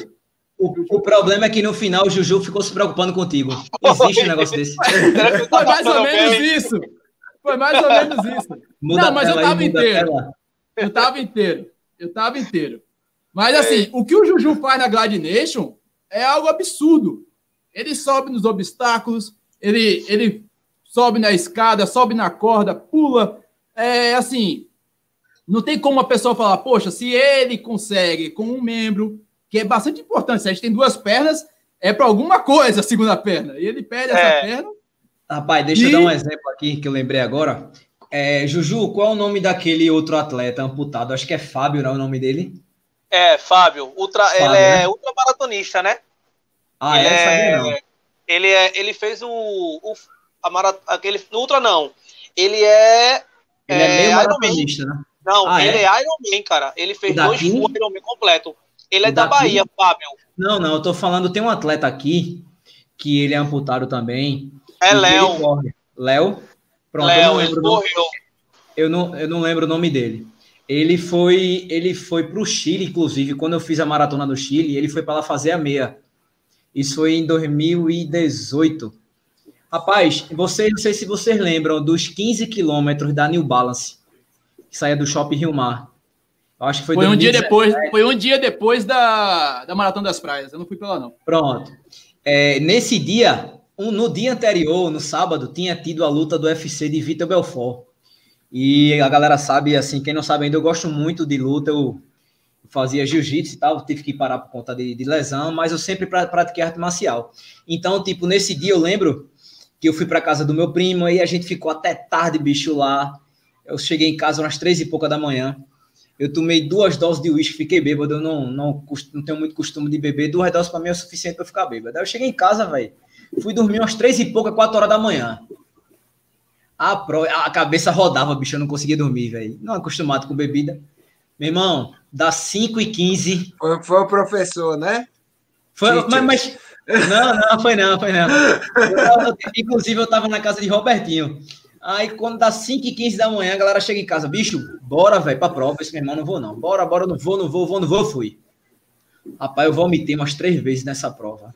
O, o, problema é que no final o Juju ficou se preocupando contigo. Existe um negócio desse. Foi mais ou menos isso. Foi mais ou menos isso. Muda não, mas eu tava inteiro. Eu tava inteiro. Eu tava inteiro. Mas assim, é. o que o Juju faz na Glide Nation é algo absurdo. Ele sobe nos obstáculos, ele, ele sobe na escada, sobe na corda, pula. É assim, não tem como a pessoa falar, poxa, se ele consegue com um membro, que é bastante importante. Se a gente tem duas pernas, é para alguma coisa a segunda perna. E ele perde é. essa perna. Rapaz, deixa e... eu dar um exemplo aqui que eu lembrei agora. É, Juju, qual é o nome daquele outro atleta amputado? Acho que é Fábio, não é o nome dele? É, Fábio. Ultra, Fábio, ele é né? ultramaratonista, né? Ah, ele é, não. Ele, é, ele fez o, o a marat, aquele ultra não. Ele é ele é, é meio maratonista, né? Não, ah, ele é? é Iron Man, cara. Ele fez dois full Iron Man completo. Ele é da Bahia, Fábio. Não, não, eu tô falando, tem um atleta aqui que ele é amputado também. É Léo. Léo? Pronto, Léo, lembro. Morreu. Eu não, eu não lembro o nome dele. Ele foi, ele foi para o Chile, inclusive, quando eu fiz a maratona do Chile, ele foi para lá fazer a meia. Isso foi em 2018. Rapaz, vocês, não sei se vocês lembram dos 15 quilômetros da New Balance, que saía do Shopping Rio Mar. Acho que foi, foi um dia depois, foi um dia depois da, da Maratona das Praias. Eu não fui pra lá, não. Pronto. É, nesse dia, um, no dia anterior, no sábado, tinha tido a luta do UFC de Vitor Belfort. E a galera sabe, assim, quem não sabe ainda, eu gosto muito de luta. Eu fazia jiu-jitsu e tal, tive que parar por conta de, de lesão, mas eu sempre pratiquei arte marcial. Então, tipo, nesse dia eu lembro que eu fui para casa do meu primo e a gente ficou até tarde, bicho, lá. Eu cheguei em casa umas três e pouca da manhã. Eu tomei duas doses de uísque, fiquei bêbado. Eu não, não, não tenho muito costume de beber. Duas doses para mim é o suficiente para ficar bêbado. Aí eu cheguei em casa, velho. Fui dormir umas três e pouca, quatro horas da manhã. A, pro, a cabeça rodava, bicho. Eu não conseguia dormir, velho. Não acostumado com bebida. Meu irmão, das 5 e 15 Foi, foi o professor, né? Foi, mas, mas, Não, não, foi não, foi não. Eu tava, inclusive, eu tava na casa de Robertinho. Aí, quando dá 5 e 15 da manhã, a galera chega em casa, bicho, bora, velho, pra prova. Esse meu irmão, não vou não. Bora, bora, não vou, não vou, vou, não vou, fui. Rapaz, eu vomitei umas três vezes nessa prova.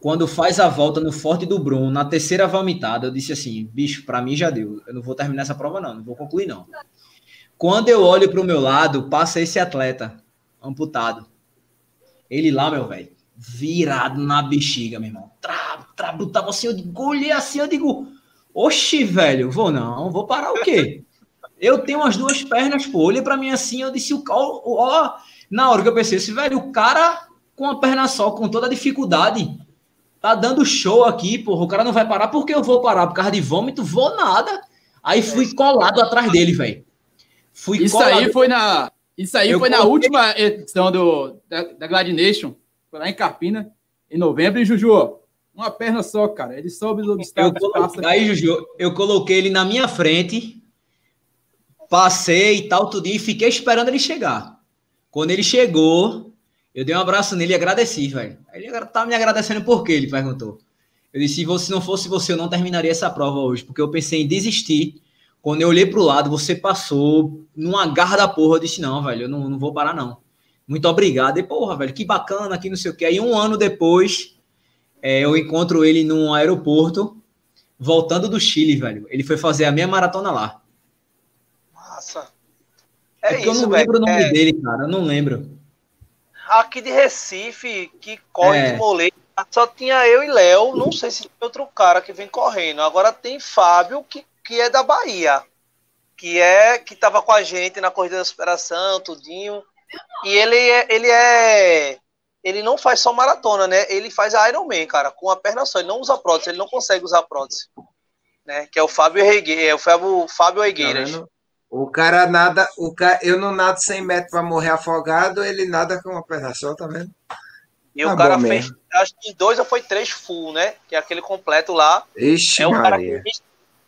Quando faz a volta no Forte do Bruno, na terceira vomitada, eu disse assim, bicho, pra mim já deu. Eu não vou terminar essa prova, não. Não vou concluir, não. Quando eu olho pro meu lado, passa esse atleta, amputado. Ele lá, meu velho, virado na bexiga, meu irmão. Tra, tra, botava assim, eu digo, olhei assim, eu digo Oxi, velho, vou não, vou parar o quê? Eu tenho as duas pernas, pô, olha pra mim assim, eu disse, ó, ó, na hora que eu pensei, esse velho, o cara com a perna só, com toda a dificuldade, tá dando show aqui, porra, o cara não vai parar, porque eu vou parar por causa de vômito? Vou nada. Aí fui colado atrás dele, velho. Fui Isso colado. aí foi na, isso aí eu foi coloquei... na última edição do, da, da Glad Nation, foi lá em Carpina, em novembro, e Juju, uma perna só, cara. Ele soube os obstáculos. Passa... Aí, Juju, eu coloquei ele na minha frente, passei e tal, tudo, e fiquei esperando ele chegar. Quando ele chegou, eu dei um abraço nele e agradeci, velho. Ele tá me agradecendo por quê? Ele perguntou. Eu disse, se não fosse você, eu não terminaria essa prova hoje, porque eu pensei em desistir. Quando eu olhei para o lado, você passou numa garra da porra. Eu disse, não, velho, eu não, não vou parar, não. Muito obrigado. E, porra, velho, que bacana, que não sei o que. Aí, um ano depois, é, eu encontro ele num aeroporto, voltando do Chile, velho. Ele foi fazer a minha maratona lá. Massa. É, é isso, eu não lembro o nome é... dele, cara. Eu não lembro. Aqui de Recife, que corre é. de moleta, só tinha eu e Léo. Não sei se tem outro cara que vem correndo. Agora tem Fábio, que, que é da Bahia. Que é que tava com a gente na corrida da superação, tudinho. E ele é, ele é. Ele não faz só maratona, né? Ele faz Ironman, cara, com a perna só. Ele não usa prótese, ele não consegue usar prótese. Né? Que é o Fábio Regueiras, é o Fábio, Fábio Regueiras. Tá o cara nada, o cara, eu não nado 100 metros para morrer afogado, ele nada com uma perna só, tá vendo? E tá o cara fez, mesmo. acho que dois ou foi três full, né? Que é aquele completo lá. Ixi, é o cara, que me,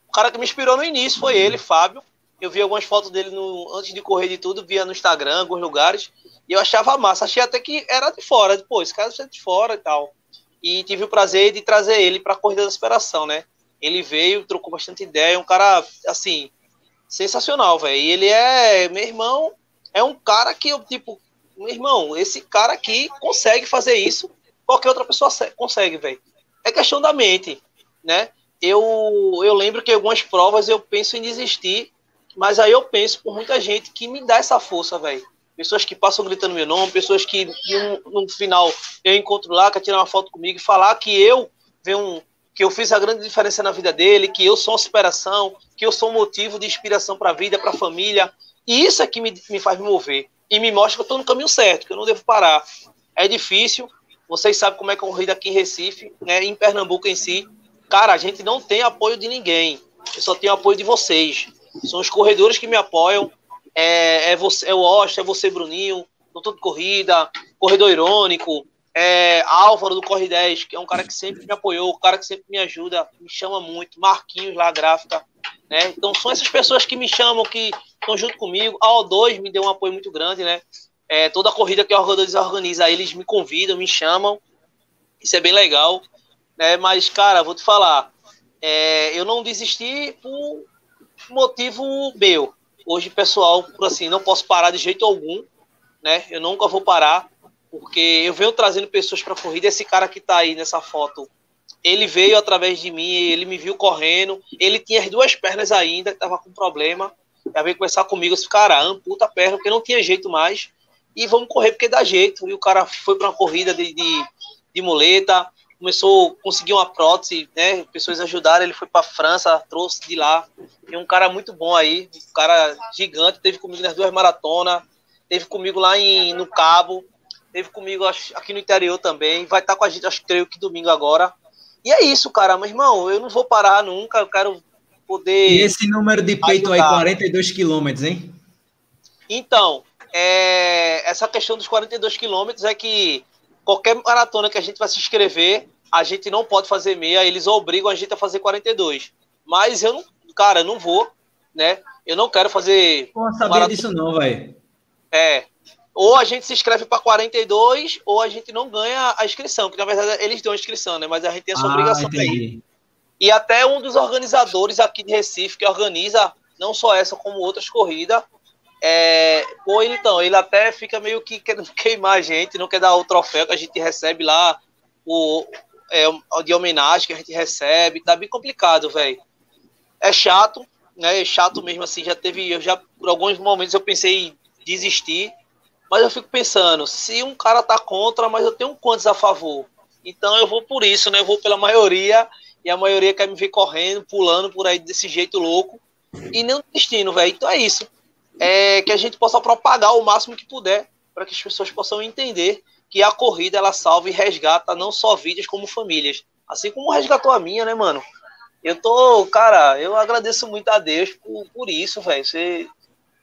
o cara que me inspirou no início foi ele, Fábio. Eu vi algumas fotos dele no, antes de correr de tudo, via no Instagram, alguns lugares, e eu achava massa. Achei até que era de fora. Esse cara é de fora e tal. E tive o prazer de trazer ele para a Corrida da Superação, né? Ele veio, trocou bastante ideia, um cara, assim, sensacional, velho. E ele é, meu irmão, é um cara que eu, tipo, meu irmão, esse cara aqui consegue fazer isso, qualquer outra pessoa consegue, velho. É questão da mente, né? Eu, eu lembro que algumas provas eu penso em desistir, mas aí eu penso por muita gente que me dá essa força, velho. Pessoas que passam gritando meu nome, pessoas que no, no final eu encontro lá, quer tirar uma foto comigo e falar que eu venho que eu fiz a grande diferença na vida dele, que eu sou uma superação, que eu sou um motivo de inspiração para a vida, para a família. E isso é que me, me faz me mover. E me mostra que eu estou no caminho certo, que eu não devo parar. É difícil, vocês sabem como é que é a corrida aqui em Recife, né, em Pernambuco em si. Cara, a gente não tem apoio de ninguém. Eu só tenho apoio de vocês. São os corredores que me apoiam. É, é você, é o Osta, é você, Bruninho, doutor de corrida, corredor irônico, é, Álvaro do Corre 10, que é um cara que sempre me apoiou, um cara que sempre me ajuda, me chama muito. Marquinhos lá, gráfica. Né? Então são essas pessoas que me chamam, que estão junto comigo. A O2 me deu um apoio muito grande, né? É, toda corrida que a O2 organiza, eles me convidam, me chamam. Isso é bem legal. Né? Mas, cara, vou te falar, é, eu não desisti por motivo meu. Hoje, pessoal, assim, não posso parar de jeito algum, né? Eu nunca vou parar porque eu venho trazendo pessoas para a corrida. Esse cara que está aí nessa foto, ele veio através de mim, ele me viu correndo. Ele tinha as duas pernas ainda, estava com problema. Já veio conversar comigo, esse cara, amputa a perna, porque não tinha jeito mais. E vamos correr porque dá jeito. E o cara foi para uma corrida de, de, de muleta, começou a conseguir uma prótese, né? Pessoas ajudaram, ele foi para França, trouxe de lá. Tem um cara muito bom aí, um cara gigante, teve comigo nas duas maratonas, teve comigo lá em, no Cabo, Teve comigo aqui no interior também. Vai estar com a gente, acho que creio que domingo agora. E é isso, cara. Meu irmão, eu não vou parar nunca. Eu quero poder. E esse número de peito ajudar. aí, 42 quilômetros, hein? Então, é, essa questão dos 42 quilômetros é que qualquer maratona que a gente vai se inscrever, a gente não pode fazer meia, eles obrigam a gente a fazer 42. Mas eu não, cara, eu não vou, né? Eu não quero fazer. Não sabia maratona. disso, não, velho. É, ou a gente se inscreve para 42, ou a gente não ganha a inscrição, que na verdade eles dão a inscrição, né? Mas a gente tem essa ah, obrigação aí. E até um dos organizadores aqui de Recife, que organiza não só essa, como outras corridas, é, ele então, ele até fica meio que querendo queimar a gente, não quer dar o troféu que a gente recebe lá, o, é, de homenagem que a gente recebe, tá bem complicado, velho. É chato, né? É chato mesmo assim, já teve, eu já por alguns momentos eu pensei em desistir, mas eu fico pensando, se um cara tá contra, mas eu tenho quantos a favor? Então eu vou por isso, né? Eu vou pela maioria, e a maioria quer me ver correndo, pulando por aí desse jeito louco. E nem destino, velho. Então é isso. É que a gente possa propagar o máximo que puder, para que as pessoas possam entender que a corrida ela salva e resgata não só vidas, como famílias. Assim como resgatou a minha, né, mano? Eu tô, cara, eu agradeço muito a Deus por, por isso, velho.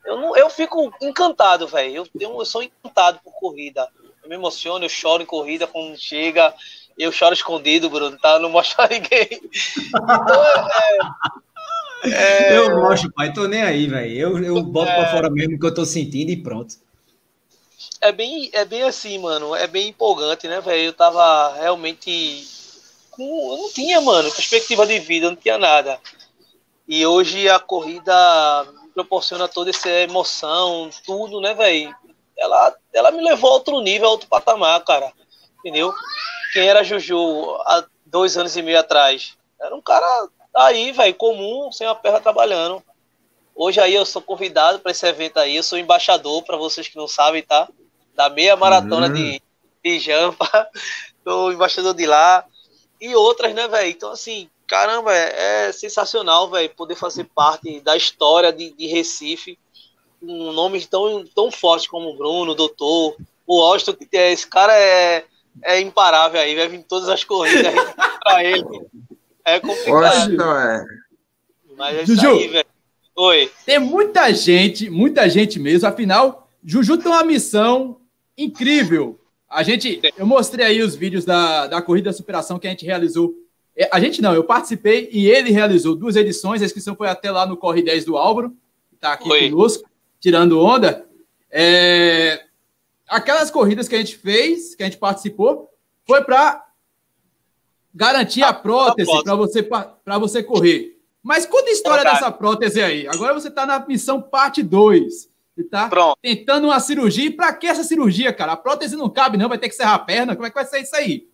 Eu, não, eu fico encantado, velho. Eu, eu, sou encantado por corrida. Eu me emociono, eu choro em corrida quando chega. Eu choro escondido, Bruno, tá? Eu não mostro a ninguém. Então, é, é, eu mostro, pai, tô nem aí, velho. Eu, eu boto é, pra fora mesmo o que eu tô sentindo e pronto. É bem, é bem assim, mano. É bem empolgante, né, velho? Eu tava realmente com. Eu não tinha, mano, perspectiva de vida, não tinha nada. E hoje a corrida proporciona toda essa emoção, tudo, né, velho? Ela, ela me levou a outro nível, a outro patamar, cara. Entendeu? Quem era Juju há dois anos e meio atrás? Era um cara aí, velho, comum, sem a perna trabalhando. Hoje aí eu sou convidado para esse evento aí, eu sou embaixador, para vocês que não sabem, tá? Da meia maratona uhum. de, de Jampa, sou embaixador de lá. E outras, né, velho? Então, assim, caramba, é, é sensacional, velho, poder fazer parte da história de, de Recife. Um nome tão, tão forte como o Bruno, o Doutor, o Austin, esse cara é, é imparável aí, vai vir todas as corridas para ele. É complicado. Não é. Mas é Juju, aí, velho. Oi. Tem muita gente, muita gente mesmo. Afinal, Juju tem uma missão incrível. A gente, eu mostrei aí os vídeos da, da corrida da superação que a gente realizou. É, a gente não, eu participei e ele realizou duas edições. A inscrição foi até lá no Corre 10 do Álvaro, que está aqui Oi. conosco, tirando onda. É, aquelas corridas que a gente fez, que a gente participou, foi para garantir a, a prótese para você, você correr. Mas conta a história Verdade. dessa prótese aí. Agora você está na missão parte 2. Você tá Pronto. tentando uma cirurgia. E para que essa cirurgia, cara? A prótese não cabe, não. Vai ter que serrar a perna. Como é que vai ser isso aí?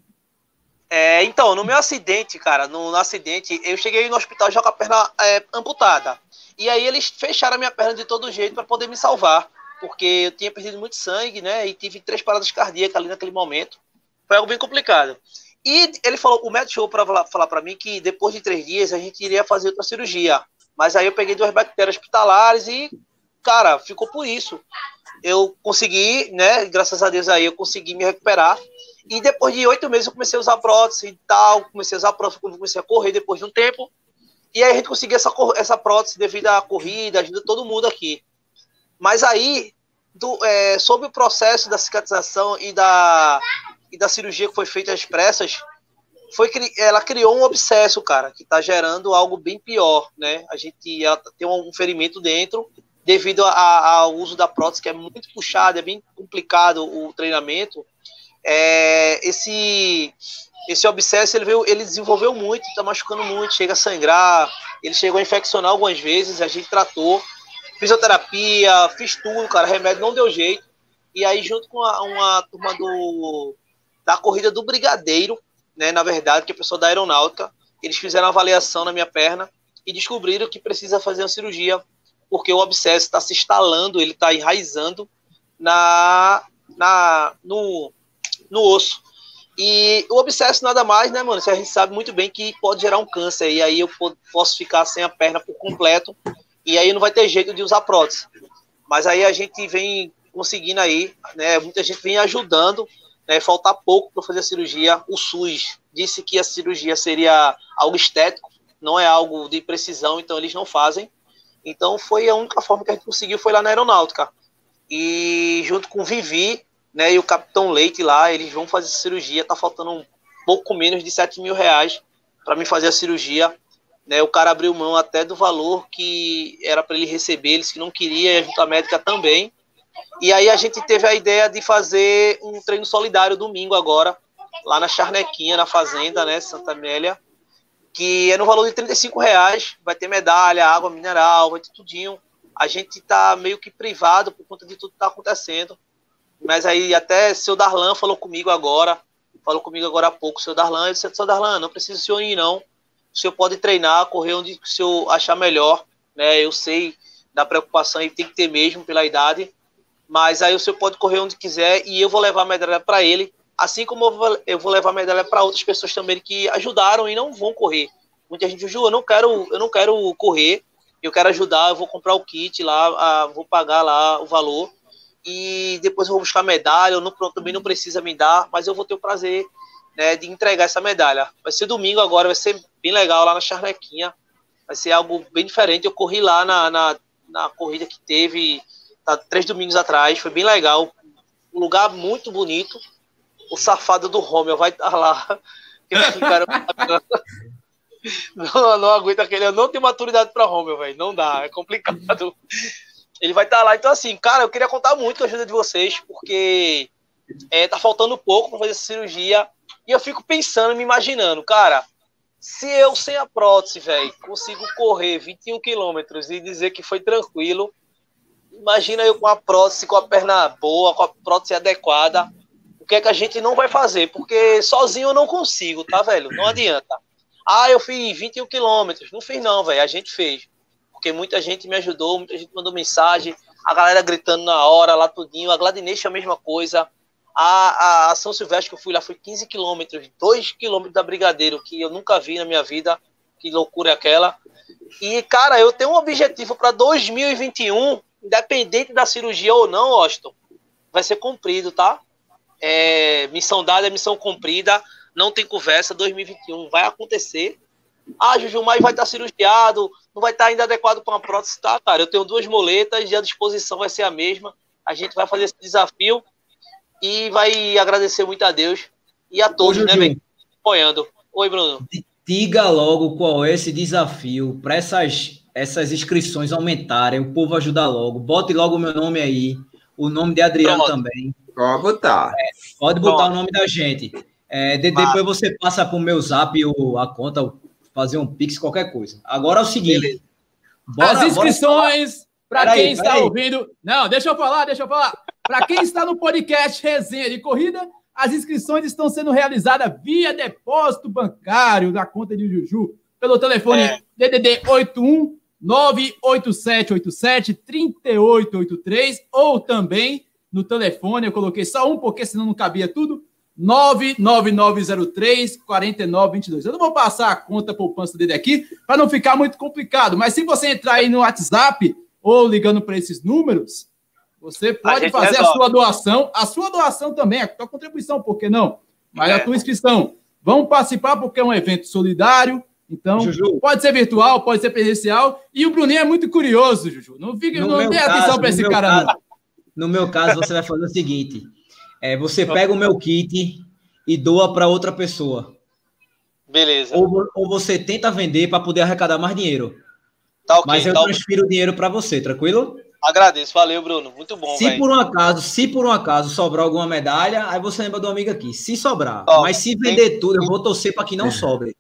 É, então, no meu acidente, cara, no, no, acidente, eu cheguei no hospital já com a perna é, amputada. E aí eles fecharam a minha perna de todo jeito para poder me salvar. Porque eu tinha perdido muito sangue, né? E tive três paradas cardíacas ali naquele momento. Foi algo bem complicado. E ele falou, o médico chegou para falar para mim que depois de três dias a gente iria fazer outra cirurgia. Mas aí eu peguei duas bactérias hospitalares e, cara, ficou por isso. Eu consegui, né? Graças a Deus aí eu consegui me recuperar. E depois de oito meses eu comecei a usar prótese e tal. Comecei a usar prótese quando comecei a correr depois de um tempo. E aí a gente conseguiu essa, essa prótese devido à corrida, ajuda todo mundo aqui. Mas aí, do, é, sobre o processo da cicatrização e da, e da cirurgia que foi feita às pressas, foi ela criou um obsesso, cara, que está gerando algo bem pior, né? A gente ela tem um ferimento dentro devido ao uso da prótese que é muito puxado, é bem complicado o treinamento. É, esse esse obsesso ele, veio, ele desenvolveu muito, está machucando muito, chega a sangrar, ele chegou a infeccionar algumas vezes, a gente tratou, fisioterapia, fiz tudo, cara, remédio não deu jeito. E aí, junto com a, uma turma do, da corrida do Brigadeiro, né, na verdade, que é pessoa da aeronáutica, eles fizeram uma avaliação na minha perna e descobriram que precisa fazer uma cirurgia porque o abscesso está se instalando, ele está enraizando na, na, no, no osso. E o abscesso nada mais, né, mano? A gente sabe muito bem que pode gerar um câncer. E aí eu posso ficar sem a perna por completo. E aí não vai ter jeito de usar prótese. Mas aí a gente vem conseguindo aí, né? Muita gente vem ajudando né, faltar pouco para fazer a cirurgia. O SUS disse que a cirurgia seria algo estético, não é algo de precisão, então eles não fazem. Então foi a única forma que a gente conseguiu foi lá na aeronáutica. E junto com o Vivi, né, e o Capitão Leite lá, eles vão fazer a cirurgia. Tá faltando um pouco menos de 7 mil reais para me fazer a cirurgia. Né, o cara abriu mão até do valor que era para ele receber, eles que não queria, e a junta médica também. E aí a gente teve a ideia de fazer um treino solidário domingo agora, lá na Charnequinha, na Fazenda, né, Santa Amélia, que é no valor de 35 reais, vai ter medalha, água mineral, vai ter tudinho. A gente tá meio que privado por conta de tudo que tá acontecendo. Mas aí até seu Darlan falou comigo agora, falou comigo agora há pouco, seu Darlan, eu disse, seu Darlan, não precisa o senhor ir não, o senhor pode treinar, correr onde o senhor achar melhor, né, eu sei da preocupação e tem que ter mesmo pela idade, mas aí o senhor pode correr onde quiser e eu vou levar a medalha para ele, assim como eu vou, levar a medalha para outras pessoas também que ajudaram e não vão correr. Muita gente diz, eu não quero, eu não quero correr, eu quero ajudar, eu vou comprar o kit lá, a, vou pagar lá o valor e depois eu vou buscar a medalha, eu não, também não precisa me dar, mas eu vou ter o prazer né, de entregar essa medalha. Vai ser domingo agora, vai ser bem legal lá na Charnequinha, vai ser algo bem diferente. Eu corri lá na, na, na corrida que teve tá, três domingos atrás, foi bem legal. Um lugar muito bonito. O safado do Romeu vai estar lá. Cara, não, não aguenta aquele. Eu não tenho maturidade para Romeu, velho. Não dá, é complicado. Ele vai estar lá. Então, assim, cara, eu queria contar muito com a ajuda de vocês, porque é, tá faltando pouco para fazer essa cirurgia. E eu fico pensando, me imaginando, cara, se eu sem a prótese, velho, consigo correr 21 quilômetros e dizer que foi tranquilo, imagina eu com a prótese, com a perna boa, com a prótese adequada, o que é que a gente não vai fazer? Porque sozinho eu não consigo, tá, velho? Não adianta. Ah, eu fiz 21 quilômetros. Não fiz não, velho. A gente fez. Porque muita gente me ajudou, muita gente mandou mensagem, a galera gritando na hora, lá tudinho. A Gladineixa a mesma coisa. A, a, a, São Silvestre que eu fui lá foi 15 quilômetros, 2 quilômetros da Brigadeiro, que eu nunca vi na minha vida. Que loucura é aquela. E, cara, eu tenho um objetivo para 2021, independente da cirurgia ou não, Austin, vai ser cumprido, tá? É, missão dada é missão cumprida, não tem conversa. 2021 vai acontecer. Ah, Juju, mas vai estar cirurgiado, não vai estar ainda adequado para uma prótese, tá, cara? Eu tenho duas moletas e a disposição vai ser a mesma. A gente vai fazer esse desafio e vai agradecer muito a Deus e a todos, Ô, né, velho? Apoiando. Oi, Bruno. Diga logo qual é esse desafio para essas, essas inscrições aumentarem, o povo ajudar logo. Bote logo o meu nome aí, o nome de Adriano Pronto. também. Pode botar. É, pode botar Pronto. o nome da gente. É, de, depois você passa para o meu zap o, a conta, fazer um pix, qualquer coisa. Agora é o seguinte. Bora, As inscrições para quem aí, está aí. ouvindo. Não, deixa eu falar, deixa eu falar. Para quem está no podcast Resenha de Corrida, as inscrições estão sendo realizadas via depósito bancário da conta de Juju pelo telefone é. DDD 81 98787 3883 ou também no telefone, eu coloquei só um porque senão não cabia tudo, 99903 4922. Eu não vou passar a conta poupança dele aqui para não ficar muito complicado, mas se você entrar aí no WhatsApp ou ligando para esses números, você pode a fazer resolve. a sua doação, a sua doação também, a tua contribuição, por que não? Mas é. a tua inscrição. Vamos participar porque é um evento solidário, então, Juju. pode ser virtual, pode ser presencial. E o Bruninho é muito curioso, Juju. Não, fica, não dê atenção para esse cara, caso, não. No meu caso, você vai fazer o seguinte: é, você pega o meu kit e doa para outra pessoa. Beleza. Ou, ou você tenta vender para poder arrecadar mais dinheiro. Tá okay, Mas eu tá transfiro o dinheiro para você, tranquilo? Agradeço, valeu, Bruno. Muito bom. Se véio. por um acaso, se por um acaso sobrar alguma medalha, aí você lembra do amigo aqui. Se sobrar, mas se vender tem... tudo, eu vou torcer para que não sobre.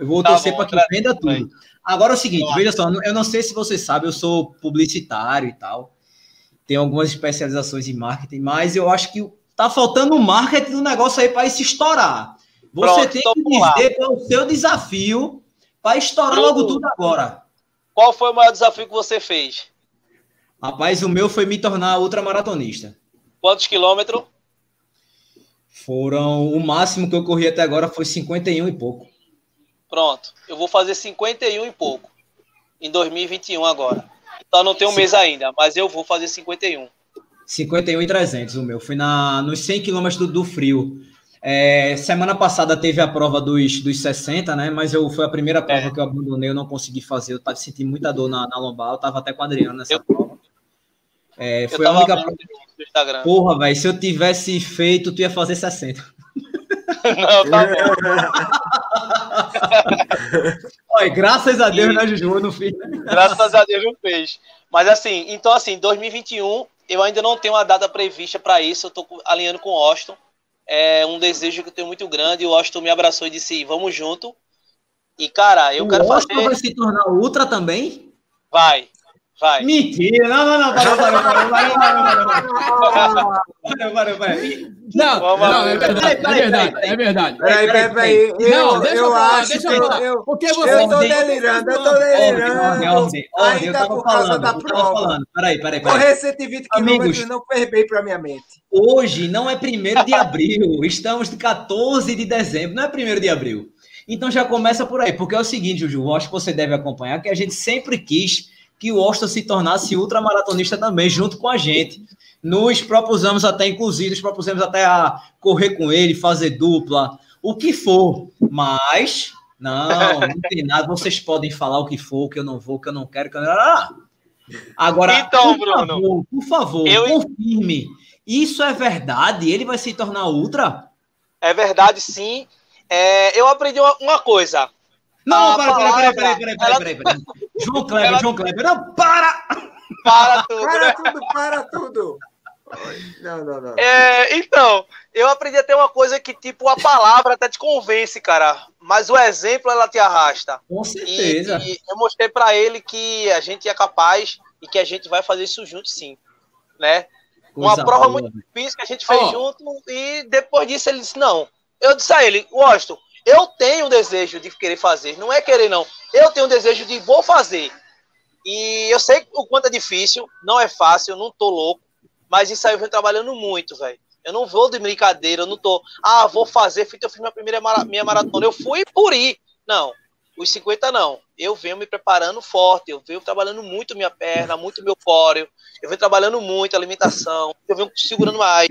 Eu vou tá torcer para que venda tudo. Agora é o seguinte, veja só, eu não sei se você sabe, eu sou publicitário e tal. Tenho algumas especializações em marketing, mas eu acho que Tá faltando o marketing do negócio aí para se estourar. Você Pronto, tem que dizer qual é o seu desafio para estourar Bruno, logo tudo agora. Qual foi o maior desafio que você fez? Rapaz, o meu foi me tornar ultramaratonista. Quantos quilômetros? Foram. O máximo que eu corri até agora foi 51 e pouco. Pronto. Eu vou fazer 51 e pouco. Em 2021 agora. Então não tem um mês ainda, mas eu vou fazer 51. 51 e 300 o meu. Fui na, nos 100 quilômetros do, do, frio. É, semana passada teve a prova dos, dos 60, né? Mas eu, foi a primeira prova é. que eu abandonei, eu não consegui fazer. Eu tava sentindo muita dor na, na lombar, eu tava até com Adriano nessa eu, prova. É, foi a única prova. Porra, velho, se eu tivesse feito, tu ia fazer 60. Não, tá Olha, graças a Deus, e... né, Juju? Eu não fiz. Graças a Deus não fez. Mas assim, então assim, 2021 eu ainda não tenho uma data prevista para isso, eu estou alinhando com o Austin. É um desejo que eu tenho muito grande. O Austin me abraçou e disse: vamos junto. E, cara, eu o quero Austin fazer. vai se tornar ultra também? Vai. Vai. Mentira! Não, não, não, parou, parou, parou, parou, parou, parou, parou, Não, não, é verdade, é verdade, é verdade. Peraí, peraí, peraí. Não, deixa eu falar, deixa eu falar. Eu, porque você... Eu tô delirando, eu tô delirando. Ordem, ordem, ordem, eu tava falando, eu tava falando. Peraí, peraí, peraí. Correr 120 quilômetros não fez bem pra minha mente. Hoje não é primeiro de abril, estamos de 14 de dezembro, não é primeiro de abril. Então já começa por aí, porque é o seguinte, Juju, eu acho que você deve acompanhar, que a gente sempre quis que o Austin se tornasse ultramaratonista também, junto com a gente. Nos propusemos até, inclusive, nos propusemos até a correr com ele, fazer dupla, o que for. Mas, não, não tem nada. Vocês podem falar o que for, que eu não vou, que eu não quero, que eu não. Ah! Agora, então, por Bruno, favor, por favor, eu... confirme. Isso é verdade? Ele vai se tornar ultra? É verdade, sim. É, eu aprendi uma, uma coisa. Não, para, para, para, para, para, João Kleber, João Kleber, não, para! Para tudo! Para tudo, para tudo! Não, não, não. É, então, eu aprendi a ter uma coisa que, tipo, a palavra até te convence, cara. Mas o exemplo, ela te arrasta. Com certeza. E, e eu mostrei para ele que a gente é capaz e que a gente vai fazer isso junto, sim. Né? Coisa uma prova boa. muito difícil que a gente fez oh. junto. E depois disso ele disse: Não. Eu disse a ele: Washington, eu tenho o desejo de querer fazer. Não é querer, não. Eu tenho o desejo de vou fazer. E eu sei o quanto é difícil, não é fácil, eu não tô louco, mas isso aí eu venho trabalhando muito, velho. Eu não vou de brincadeira, eu não tô, ah, vou fazer, eu fiz minha primeira minha maratona, eu fui por ir. Não, os 50 não. Eu venho me preparando forte, eu venho trabalhando muito minha perna, muito meu póreo, eu venho trabalhando muito alimentação, eu venho segurando mais.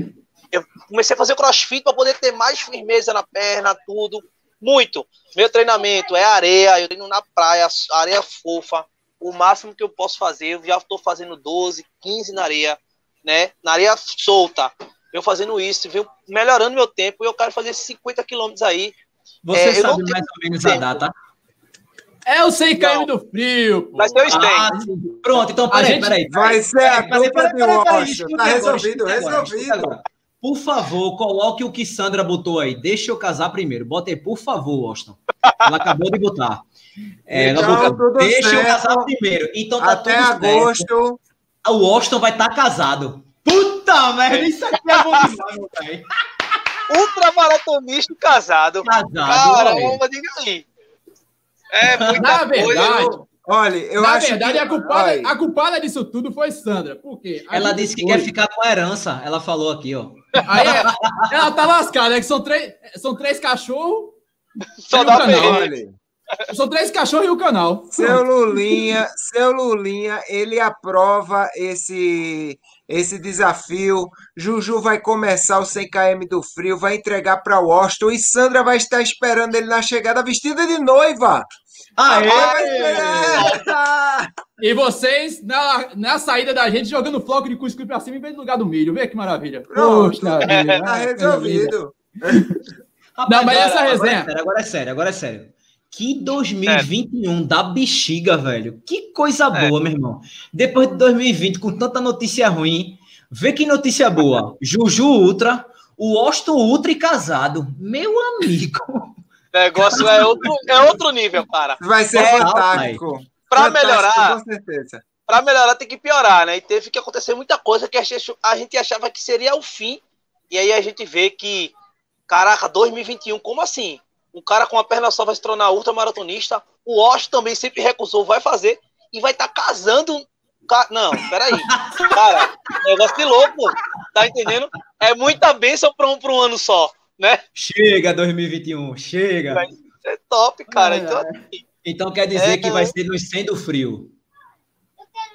Eu comecei a fazer crossfit para poder ter mais firmeza na perna, tudo. Muito. Meu treinamento é areia, eu treino na praia, areia fofa o máximo que eu posso fazer, eu já estou fazendo 12, 15 na areia, né? Na areia solta. Venho fazendo isso, venho melhorando meu tempo e eu quero fazer 50 quilômetros aí. Você é, sabe mais ou menos tempo. a data? É o 100 km do frio. Mas eu ah, Pronto, então peraí, gente... peraí. Vai ser a dupla de Washington. Tá resolvido, resolvido. Por favor, coloque o que Sandra botou aí. Deixa eu casar primeiro. Bota aí, por favor, Washington. Ela acabou de botar. É, então, botou, deixa certo. eu casar primeiro. Então tá Até agosto. Certo. O Washington vai estar tá casado. Puta merda, isso aqui é bom demais, meu velho. Ultramaratonista casado. Casado. Caramba, diga aí. É muita Na verdade, coisa. Olha, eu Na acho verdade, que... a, culpada, a culpada disso tudo foi Sandra. Por quê? A ela disse que foi... quer ficar com a herança. Ela falou aqui, ó. Aí ela, ela tá lascada, é que são três, são três cachorros. Só dá um são três cachorros e o canal. Seu Lulinha, seu Lulinha, ele aprova esse esse desafio. Juju vai começar o 100 km do frio, vai entregar para Washington e Sandra vai estar esperando ele na chegada vestida de noiva. Aê! E vocês na, na saída da gente jogando floco de cuscuz para cima em vez do lugar do milho. Vê que maravilha. Pronto, Poxa, tá resolvido. Não, mas essa resenha. Agora é sério, agora é sério. Agora é sério. Que 2021 é. da bexiga, velho. Que coisa é. boa, meu irmão. Depois de 2020, com tanta notícia ruim, vê que notícia boa. Juju Ultra, o Austin Ultra e casado. Meu amigo. O negócio é outro, é outro nível, cara. Vai ser é, fantástico. Para melhorar, com certeza. Para melhorar tem que piorar, né? E teve que acontecer muita coisa que a gente achava que seria o fim. E aí a gente vê que, caraca, 2021, como assim? Um cara com a perna só vai se tornar ultramaratonista. O Osh também sempre recusou, vai fazer e vai estar tá casando. Não, peraí. Cara, negócio de louco. Tá entendendo? É muita bênção para um, um ano só, né? Chega 2021, chega. Vai ser top, cara. É. Então, assim, então quer dizer é, que vai ser no sendo frio.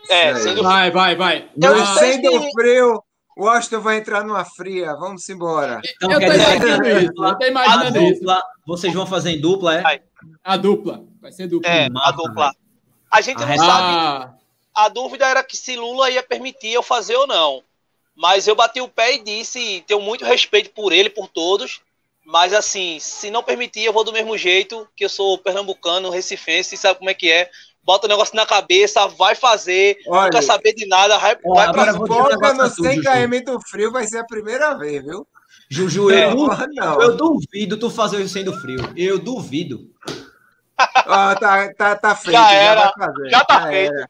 É, sendo Vai, vai, vai. No sendo frio, o Washington vai entrar numa fria. Vamos embora. Então, eu, quer dizer, isso, eu tô imaginando a dupla, isso. Vocês vão fazer em dupla, é? A dupla. Vai ser dupla. É, a dupla. A gente não sabe. A dúvida era que se Lula ia permitir eu fazer ou não. Mas eu bati o pé e disse, tenho muito respeito por ele, por todos. Mas assim, se não permitir, eu vou do mesmo jeito, que eu sou pernambucano, recifense, sabe como é que é bota o negócio na cabeça, vai fazer, Olha, não quer saber de nada, vai, vai pra Foca no 100 km do frio vai ser a primeira vez, viu? Juju, eu, é, duvido, eu duvido tu fazer isso sendo frio. Eu duvido. Ah, tá, tá, tá feito. Já, era, já, já tá já feito. Era.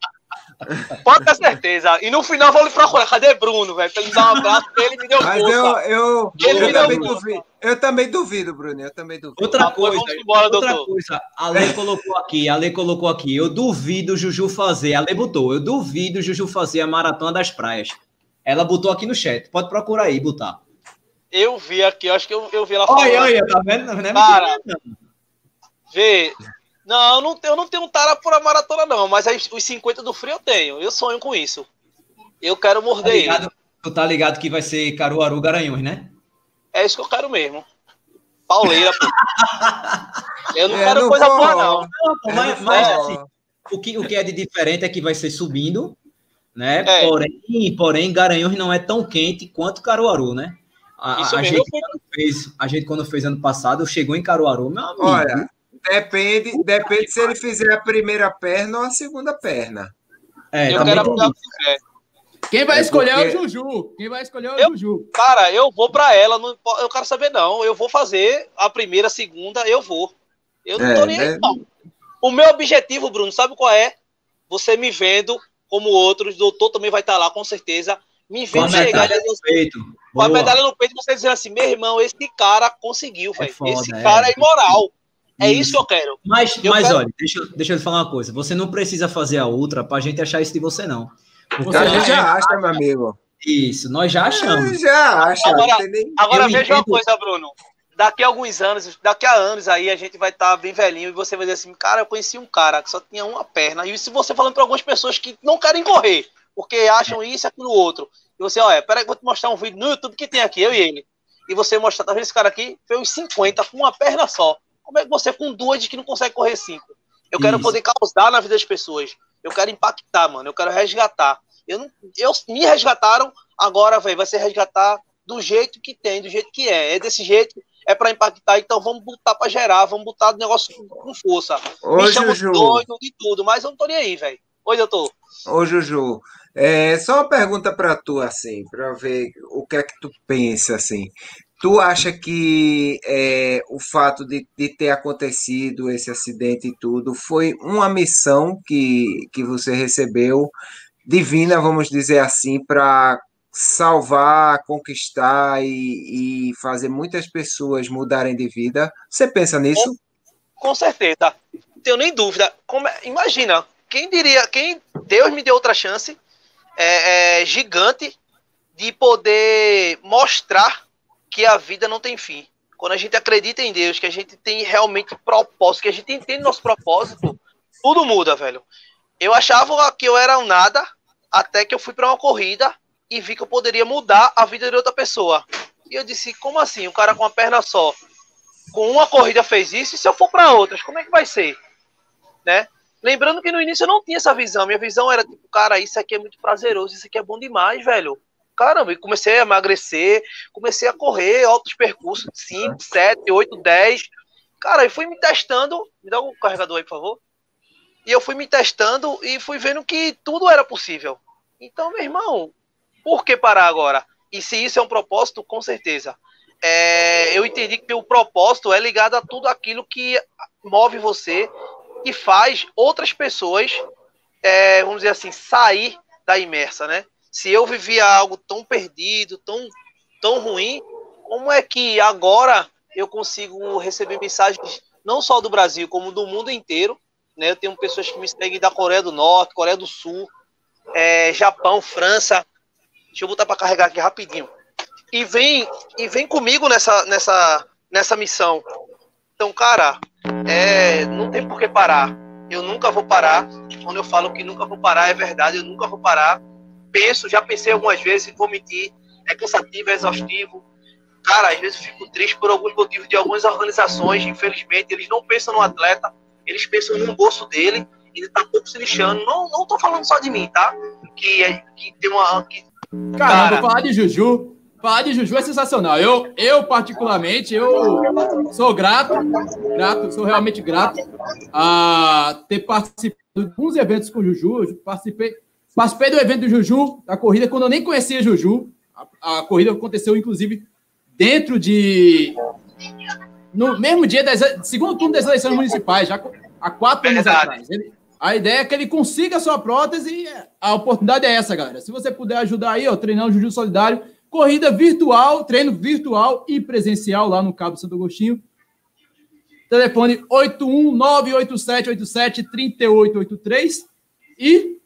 Pode ter certeza. E no final eu vou lhe procurar. Cadê Bruno, velho? Pra ele dar um abraço, ele me deu Mas eu, eu, ele eu, também duvido, eu também duvido, Bruno. Eu também duvido. Outra coisa, embora, outra doutor. coisa. A Lei colocou aqui, a Lei colocou aqui. Eu duvido Juju fazer. A Lei botou. Eu duvido Juju fazer a maratona das praias. Ela botou aqui no chat. Pode procurar aí, botar. Eu vi aqui, eu acho que eu, eu vi ela falando. Olha, olha, tá vendo? Não é Cara, vê, não, eu não, eu não tenho tara por a maratona, não, mas os 50 do frio eu tenho. Eu sonho com isso. Eu quero morder tá ligado, ele. Tu tá ligado que vai ser Caruaru Garanhuns, né? É isso que eu quero mesmo. Pauleira, pô. Eu não é, quero não coisa boa, não. não mas, mas assim, o que, o que é de diferente é que vai ser subindo, né? É. Porém, porém, Garanhuns não é tão quente quanto Caruaru, né? A, a gente, quando fez, a gente, quando fez ano passado, chegou em Caruaru, meu amigo. Olha, Depende, depende se ele fizer a primeira perna ou a segunda perna. É, eu quero Quem vai é escolher porque... é o Juju. Quem vai escolher é o eu, Juju. Cara, eu vou para ela, não, eu quero saber não. Eu vou fazer a primeira, a segunda, eu vou. Eu não é, tô nem né? aí, não. O meu objetivo, Bruno, sabe qual é? Você me vendo como outros, o doutor também vai estar lá, com certeza. Me vendo chegar no peito. Com a medalha no peito, você dizendo assim, meu irmão, esse cara conseguiu, é velho. esse cara é, é imoral. É isso. isso que eu quero. Mas, eu mas quero... olha, deixa, deixa eu te falar uma coisa. Você não precisa fazer a outra pra gente achar isso de você, não. Porque a gente já acha, meu amigo. Isso, nós já achamos. já acha. Agora, agora veja entendo... uma coisa, Bruno. Daqui a alguns anos, daqui a anos aí, a gente vai estar tá bem velhinho e você vai dizer assim, cara, eu conheci um cara que só tinha uma perna. E se você falando para algumas pessoas que não querem correr, porque acham isso e aquilo outro. E você, olha, peraí, vou te mostrar um vídeo no YouTube que tem aqui, eu e ele. E você mostrar, tá vendo esse cara aqui? Fez uns 50 com uma perna só. Como é que você com duas que não consegue correr cinco? Eu quero Isso. poder causar na vida das pessoas. Eu quero impactar, mano. Eu quero resgatar. Eu, não, eu me resgataram, agora, velho, vai ser resgatar do jeito que tem, do jeito que é. É desse jeito, é para impactar, então vamos botar para gerar, vamos botar o negócio com, com força. Ô, me chamo Juju. doido de tudo, mas eu não tô nem aí, velho. Oi, doutor. Ô, Juju, é, só uma pergunta para tu, assim, para ver o que é que tu pensa, assim. Tu acha que é, o fato de, de ter acontecido esse acidente e tudo foi uma missão que, que você recebeu divina, vamos dizer assim, para salvar, conquistar e, e, fazer muitas pessoas mudarem de vida? Você pensa nisso? Com, com certeza, não tenho nem dúvida. Como, é, imagina, quem diria, quem Deus me deu outra chance é, é gigante de poder mostrar que a vida não tem fim. Quando a gente acredita em Deus, que a gente tem realmente propósito, que a gente entende nosso propósito, tudo muda, velho. Eu achava que eu era um nada, até que eu fui para uma corrida e vi que eu poderia mudar a vida de outra pessoa. E eu disse, como assim? O cara com a perna só, com uma corrida fez isso, e se eu for para outras, como é que vai ser? Né? Lembrando que no início eu não tinha essa visão. Minha visão era tipo, cara, isso aqui é muito prazeroso, isso aqui é bom demais, velho caramba, e comecei a emagrecer, comecei a correr altos percursos, 5, 7, 8, 10. Cara, e fui me testando. Me dá o um carregador aí, por favor. E eu fui me testando e fui vendo que tudo era possível. Então, meu irmão, por que parar agora? E se isso é um propósito, com certeza. É, eu entendi que o propósito é ligado a tudo aquilo que move você e faz outras pessoas, é, vamos dizer assim, sair da imersa, né? Se eu vivia algo tão perdido, tão, tão ruim, como é que agora eu consigo receber mensagens não só do Brasil, como do mundo inteiro? Né? Eu tenho pessoas que me seguem da Coreia do Norte, Coreia do Sul, é, Japão, França. Deixa eu botar para carregar aqui rapidinho. E vem, e vem comigo nessa, nessa, nessa missão. Então, cara, é, não tem por que parar. Eu nunca vou parar. Quando eu falo que nunca vou parar, é verdade, eu nunca vou parar penso, já pensei algumas vezes, vou mentir, é cansativo, é exaustivo. Cara, às vezes eu fico triste por alguns motivos de algumas organizações, infelizmente, eles não pensam no atleta, eles pensam no bolso dele, ele tá pouco se lixando. Não, não tô falando só de mim, tá? Que, é, que tem uma. Que, Caramba, cara, falar de Juju. Falar de Juju é sensacional. Eu, eu particularmente, eu sou grato, grato, sou realmente grato a ter participado de alguns eventos com o Juju. Participei, Participei do evento do Juju, da corrida, quando eu nem conhecia Juju. A, a corrida aconteceu, inclusive, dentro de. No mesmo dia, das, segundo turno das eleições municipais, já há quatro anos atrás. Ele, a ideia é que ele consiga a sua prótese e a oportunidade é essa, galera. Se você puder ajudar aí, ó, treinando Juju Solidário, corrida virtual, treino virtual e presencial lá no Cabo Santo Agostinho. Telefone 81987873883 e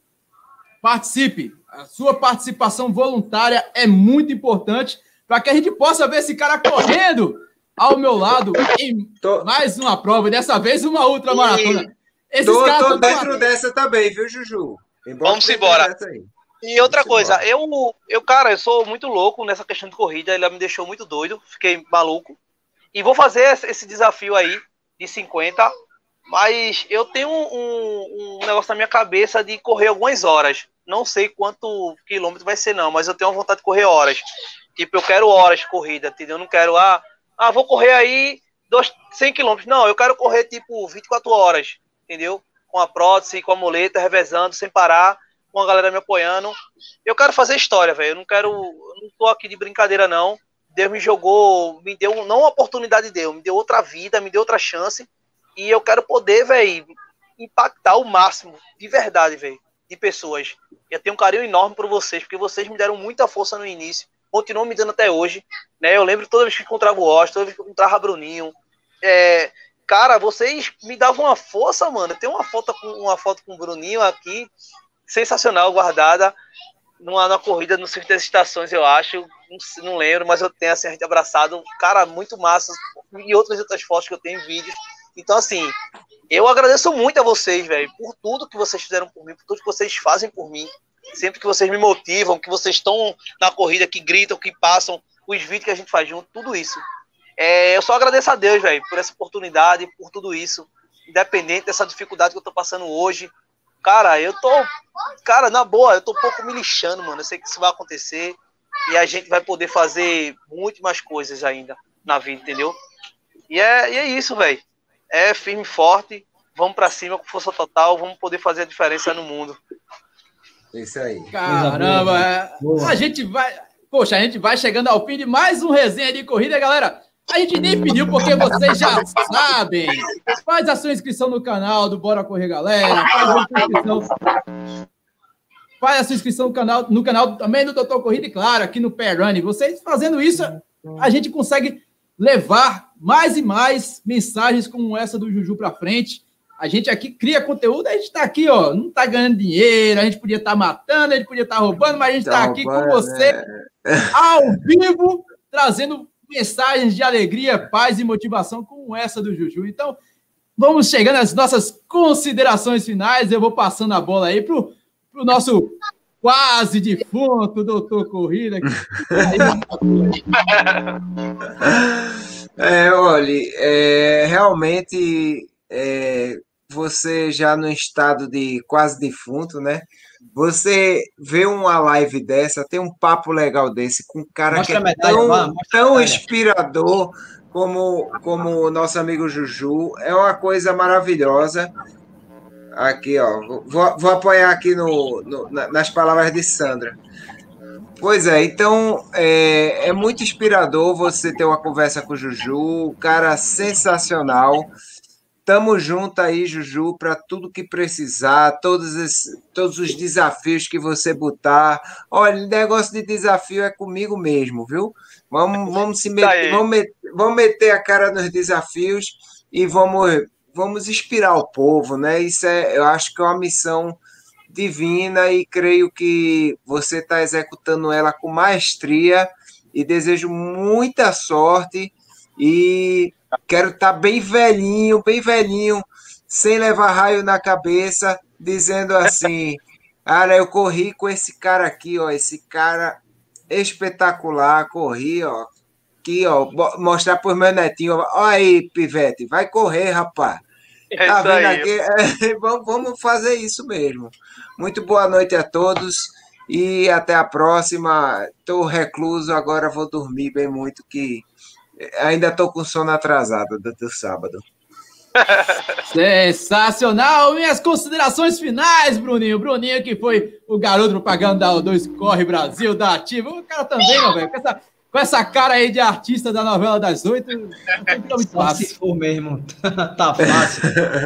Participe. A sua participação voluntária é muito importante para que a gente possa ver esse cara correndo ao meu lado em tô... mais uma prova, dessa vez uma outra maratona. Esses tô, caras tô dentro dessa também, viu, Juju? Embora Vamos embora. E outra Vamos coisa, eu, eu, cara, eu sou muito louco nessa questão de corrida, ele me deixou muito doido, fiquei maluco. E vou fazer esse desafio aí de 50 mas eu tenho um, um, negócio na minha cabeça de correr algumas horas. Não sei quanto quilômetro vai ser, não, mas eu tenho vontade de correr horas. Tipo, eu quero horas de corrida, entendeu? Eu não quero, ah, ah vou correr aí dois, 100 quilômetros. Não, eu quero correr, tipo, 24 horas, entendeu? Com a prótese, com a muleta, revezando, sem parar. com a galera me apoiando. Eu quero fazer história, velho. Eu não quero. Não tô aqui de brincadeira, não. Deus me jogou, me deu, não uma oportunidade deu, me deu outra vida, me deu outra chance. E eu quero poder, velho, impactar o máximo, de verdade, velho, de pessoas. Eu tenho um carinho enorme por vocês, porque vocês me deram muita força no início, continuam me dando até hoje. Né? Eu lembro toda vez que encontrava o Austin, toda vez que encontrava Bruninho. É, cara, vocês me davam uma força, mano. Tem uma foto com uma foto com o Bruninho aqui, sensacional, guardada numa, numa corrida no circuito das estações, eu acho. Não, não, lembro, mas eu tenho assim, a gente abraçado. Cara, muito massa. E outras outras fotos que eu tenho em vídeos. Então, assim, eu agradeço muito a vocês, velho, por tudo que vocês fizeram por mim, por tudo que vocês fazem por mim. Sempre que vocês me motivam, que vocês estão na corrida, que gritam, que passam, os vídeos que a gente faz junto, tudo isso. É, eu só agradeço a Deus, velho, por essa oportunidade, por tudo isso. Independente dessa dificuldade que eu tô passando hoje, Cara, eu tô. Cara, na boa, eu tô um pouco me lixando, mano. Eu sei que isso vai acontecer. E a gente vai poder fazer muito mais coisas ainda na vida, entendeu? E é, e é isso, velho. É firme e forte. Vamos para cima com força total. Vamos poder fazer a diferença no mundo. Isso aí. Caramba, é. a gente vai. Poxa, a gente vai chegando ao fim de mais um resenha de corrida, galera. A gente nem pediu porque vocês já sabem. Faz a sua inscrição no canal do Bora Correr Galera. Faz a sua inscrição, faz a sua inscrição no canal, no canal também do Doutor Corrida e, claro, aqui no Pair Running. Vocês fazendo isso, a gente consegue levar mais e mais mensagens como essa do Juju para frente. A gente aqui cria conteúdo, a gente está aqui, ó, não está ganhando dinheiro, a gente podia estar tá matando, a gente podia estar tá roubando, mas a gente está tá aqui com você né? ao vivo, trazendo mensagens de alegria, paz e motivação como essa do Juju. Então, vamos chegando às nossas considerações finais. Eu vou passando a bola aí para o nosso quase defunto doutor Corrida. é, olha, é, realmente é, você já no estado de quase defunto, né? Você vê uma live dessa, tem um papo legal desse, com um cara mostra que é medalha, tão, tão inspirador como, como o nosso amigo Juju, é uma coisa maravilhosa. Aqui, ó, vou, vou apoiar aqui no, no, nas palavras de Sandra. Pois é, então é, é muito inspirador você ter uma conversa com o Juju, cara sensacional. Tamo junto aí, Juju, para tudo que precisar, todos, esses, todos os desafios que você botar. Olha, negócio de desafio é comigo mesmo, viu? Vamos, vamos se meter, vamos meter, vamos meter a cara nos desafios e vamos, vamos inspirar o povo, né? Isso é, eu acho que é uma missão divina e creio que você está executando ela com maestria e desejo muita sorte e Quero estar tá bem velhinho, bem velhinho, sem levar raio na cabeça, dizendo assim: Cara, eu corri com esse cara aqui, ó, esse cara espetacular, corri, ó, aqui, ó, mostrar para os meus netinhos, ó, aí, pivete, vai correr, rapaz. É tá vendo aqui? É, vamos, vamos fazer isso mesmo. Muito boa noite a todos e até a próxima. Estou recluso, agora vou dormir bem muito, que Ainda estou com sono atrasado do, do sábado. Sensacional! Minhas considerações finais, Bruninho. Bruninho, que foi o garoto propaganda da O2 Corre Brasil, da Ativa. O cara também, meu velho. Com essa, com essa cara aí de artista da novela das oito, muito fácil. Se for mesmo, tá fácil.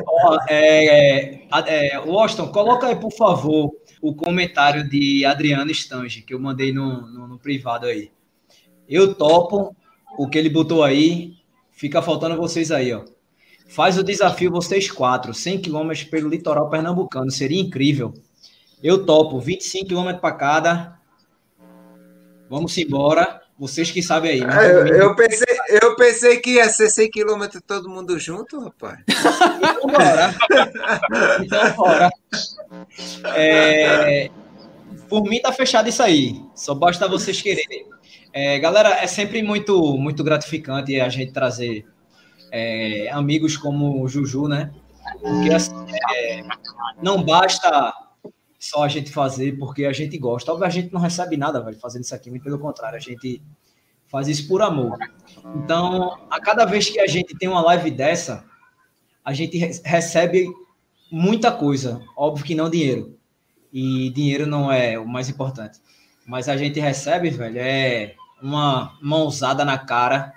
Ó, é, é, é, Washington, coloca aí, por favor, o comentário de Adriano Stange, que eu mandei no, no, no privado aí. Eu topo o que ele botou aí, fica faltando vocês aí, ó. Faz o desafio vocês quatro, 100 quilômetros pelo litoral pernambucano, seria incrível. Eu topo, 25 quilômetros para cada. Vamos embora. Vocês que sabem aí. Ah, eu, eu, pensei, eu pensei que ia ser 100 quilômetros todo mundo junto, rapaz. então bora. Então bora. É, por mim tá fechado isso aí. Só basta vocês quererem. É, galera, é sempre muito, muito gratificante a gente trazer é, amigos como o Juju, né? Porque assim, é, não basta só a gente fazer porque a gente gosta. Óbvio, a gente não recebe nada, velho, fazendo isso aqui, muito pelo contrário, a gente faz isso por amor. Então, a cada vez que a gente tem uma live dessa, a gente recebe muita coisa, óbvio que não dinheiro, e dinheiro não é o mais importante. Mas a gente recebe, velho, é uma mãozada na cara,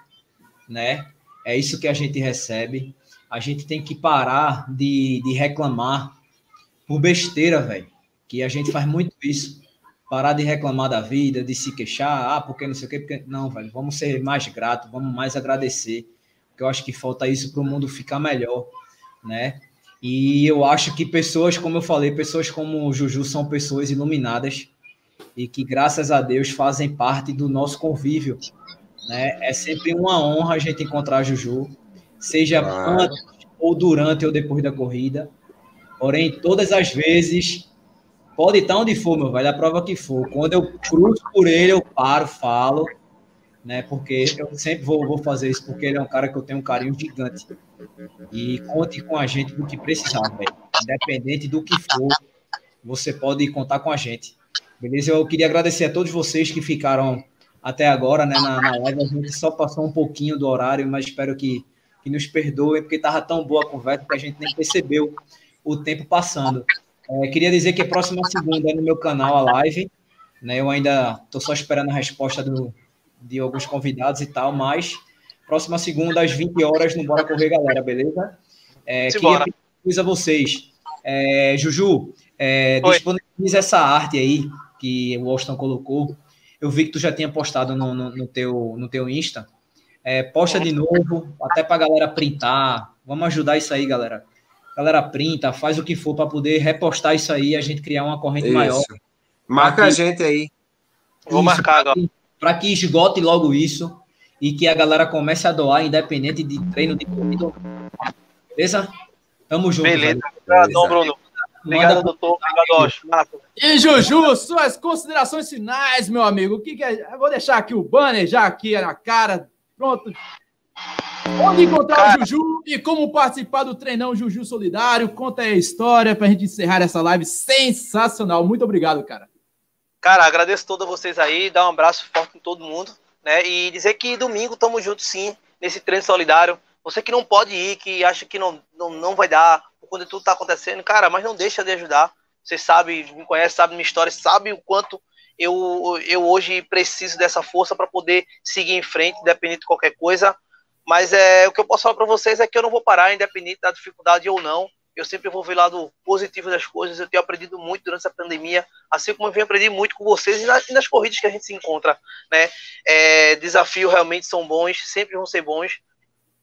né? É isso que a gente recebe. A gente tem que parar de, de reclamar por besteira, velho. Que a gente faz muito isso. Parar de reclamar da vida, de se queixar, ah, porque não sei o quê, porque... Não, velho, vamos ser mais gratos, vamos mais agradecer. Porque eu acho que falta isso para o mundo ficar melhor, né? E eu acho que pessoas, como eu falei, pessoas como o Juju são pessoas iluminadas e que, graças a Deus, fazem parte do nosso convívio. Né? É sempre uma honra a gente encontrar a Juju, seja claro. antes ou durante ou depois da corrida. Porém, todas as vezes, pode estar onde for, meu velho, a prova que for. Quando eu cruzo por ele, eu paro, falo, né? Porque eu sempre vou, vou fazer isso, porque ele é um cara que eu tenho um carinho gigante. E conte com a gente do que precisar, velho. Independente do que for, você pode contar com a gente. Beleza? Eu queria agradecer a todos vocês que ficaram até agora, né, na, na live. A gente só passou um pouquinho do horário, mas espero que, que nos perdoem, porque estava tão boa a conversa que a gente nem percebeu o tempo passando. É, queria dizer que a próxima segunda é no meu canal a live. Né, eu ainda estou só esperando a resposta do, de alguns convidados e tal, mas próxima segunda às 20 horas no Bora Correr, galera, beleza? É, queria pedir a vocês. É, Juju, é, disponibiliza essa arte aí que o Austin colocou. Eu vi que tu já tinha postado no, no, no teu, no teu Insta. É, posta de novo, até para a galera printar. Vamos ajudar isso aí, galera. Galera, printa, faz o que for para poder repostar isso aí e a gente criar uma corrente isso. maior. Marca que... a gente aí. Vou isso, marcar agora para que esgote logo isso e que a galera comece a doar, independente de treino de corrida. Beleza? Tamo junto. Beleza. Obrigado, Bruno. Obrigado, doutor. Obrigado, E Juju, suas considerações finais, meu amigo. O que, que é? Eu vou deixar aqui o banner já aqui na cara. Pronto. Onde encontrar cara... o Juju e como participar do treinão Juju Solidário? Conta aí a história para a gente encerrar essa live sensacional. Muito obrigado, cara. Cara, agradeço a todos vocês aí, dar um abraço forte em todo mundo, né? E dizer que domingo estamos juntos sim, nesse treino solidário. Você que não pode ir, que acha que não, não, não vai dar, quando tudo está acontecendo, cara, mas não deixa de ajudar. Você sabe, me conhece, sabe minha história, sabe o quanto eu, eu hoje preciso dessa força para poder seguir em frente, independente de qualquer coisa. Mas é, o que eu posso falar para vocês é que eu não vou parar, independente da dificuldade ou não eu sempre vou ver o lado positivo das coisas. Eu tenho aprendido muito durante essa pandemia, assim como eu venho aprendendo muito com vocês e, nas, e nas corridas que a gente se encontra, né? É, desafios realmente são bons, sempre vão ser bons.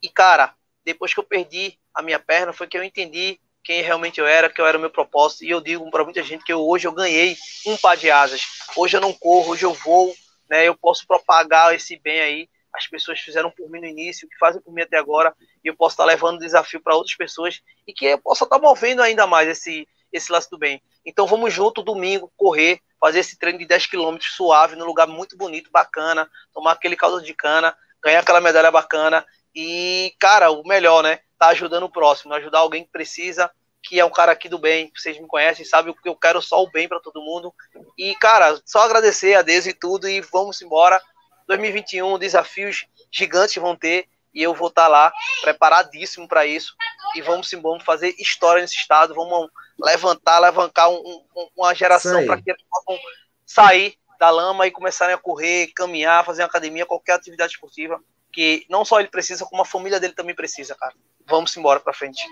E, cara, depois que eu perdi a minha perna, foi que eu entendi quem realmente eu era, que eu era o meu propósito. E eu digo para muita gente que eu, hoje eu ganhei um par de asas. Hoje eu não corro, hoje eu vou, né? Eu posso propagar esse bem aí as pessoas fizeram por mim no início, que fazem por mim até agora, e eu posso estar levando o desafio para outras pessoas e que eu possa estar movendo ainda mais esse, esse lance do bem. Então vamos junto domingo correr, fazer esse treino de 10 km suave, num lugar muito bonito, bacana, tomar aquele caldo de cana, ganhar aquela medalha bacana e, cara, o melhor, né? Tá ajudando o próximo, ajudar alguém que precisa, que é um cara aqui do bem, vocês me conhecem, sabem que eu quero só o bem para todo mundo. E, cara, só agradecer a Deus e tudo e vamos embora 2021, desafios gigantes vão ter e eu vou estar lá preparadíssimo para isso. E vamos sim, vamos fazer história nesse estado, vamos levantar, levantar um, um, uma geração para que eles possam sair da lama e começarem a correr, caminhar, fazer uma academia, qualquer atividade esportiva, que não só ele precisa, como a família dele também precisa, cara. Vamos embora para frente.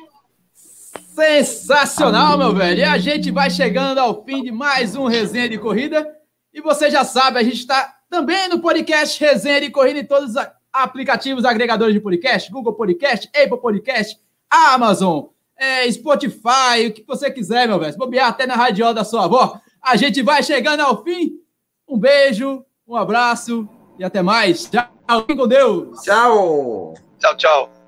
Sensacional, meu velho. E a gente vai chegando ao fim de mais um resenha de corrida. E você já sabe, a gente está também no podcast Resenha de Corrida em todos os aplicativos agregadores de podcast, Google Podcast, Apple Podcast, Amazon, é, Spotify, o que você quiser, meu velho. Se bobear até na radiola da sua avó. A gente vai chegando ao fim. Um beijo, um abraço e até mais. Tchau. Com Deus. Tchau. Tchau, tchau.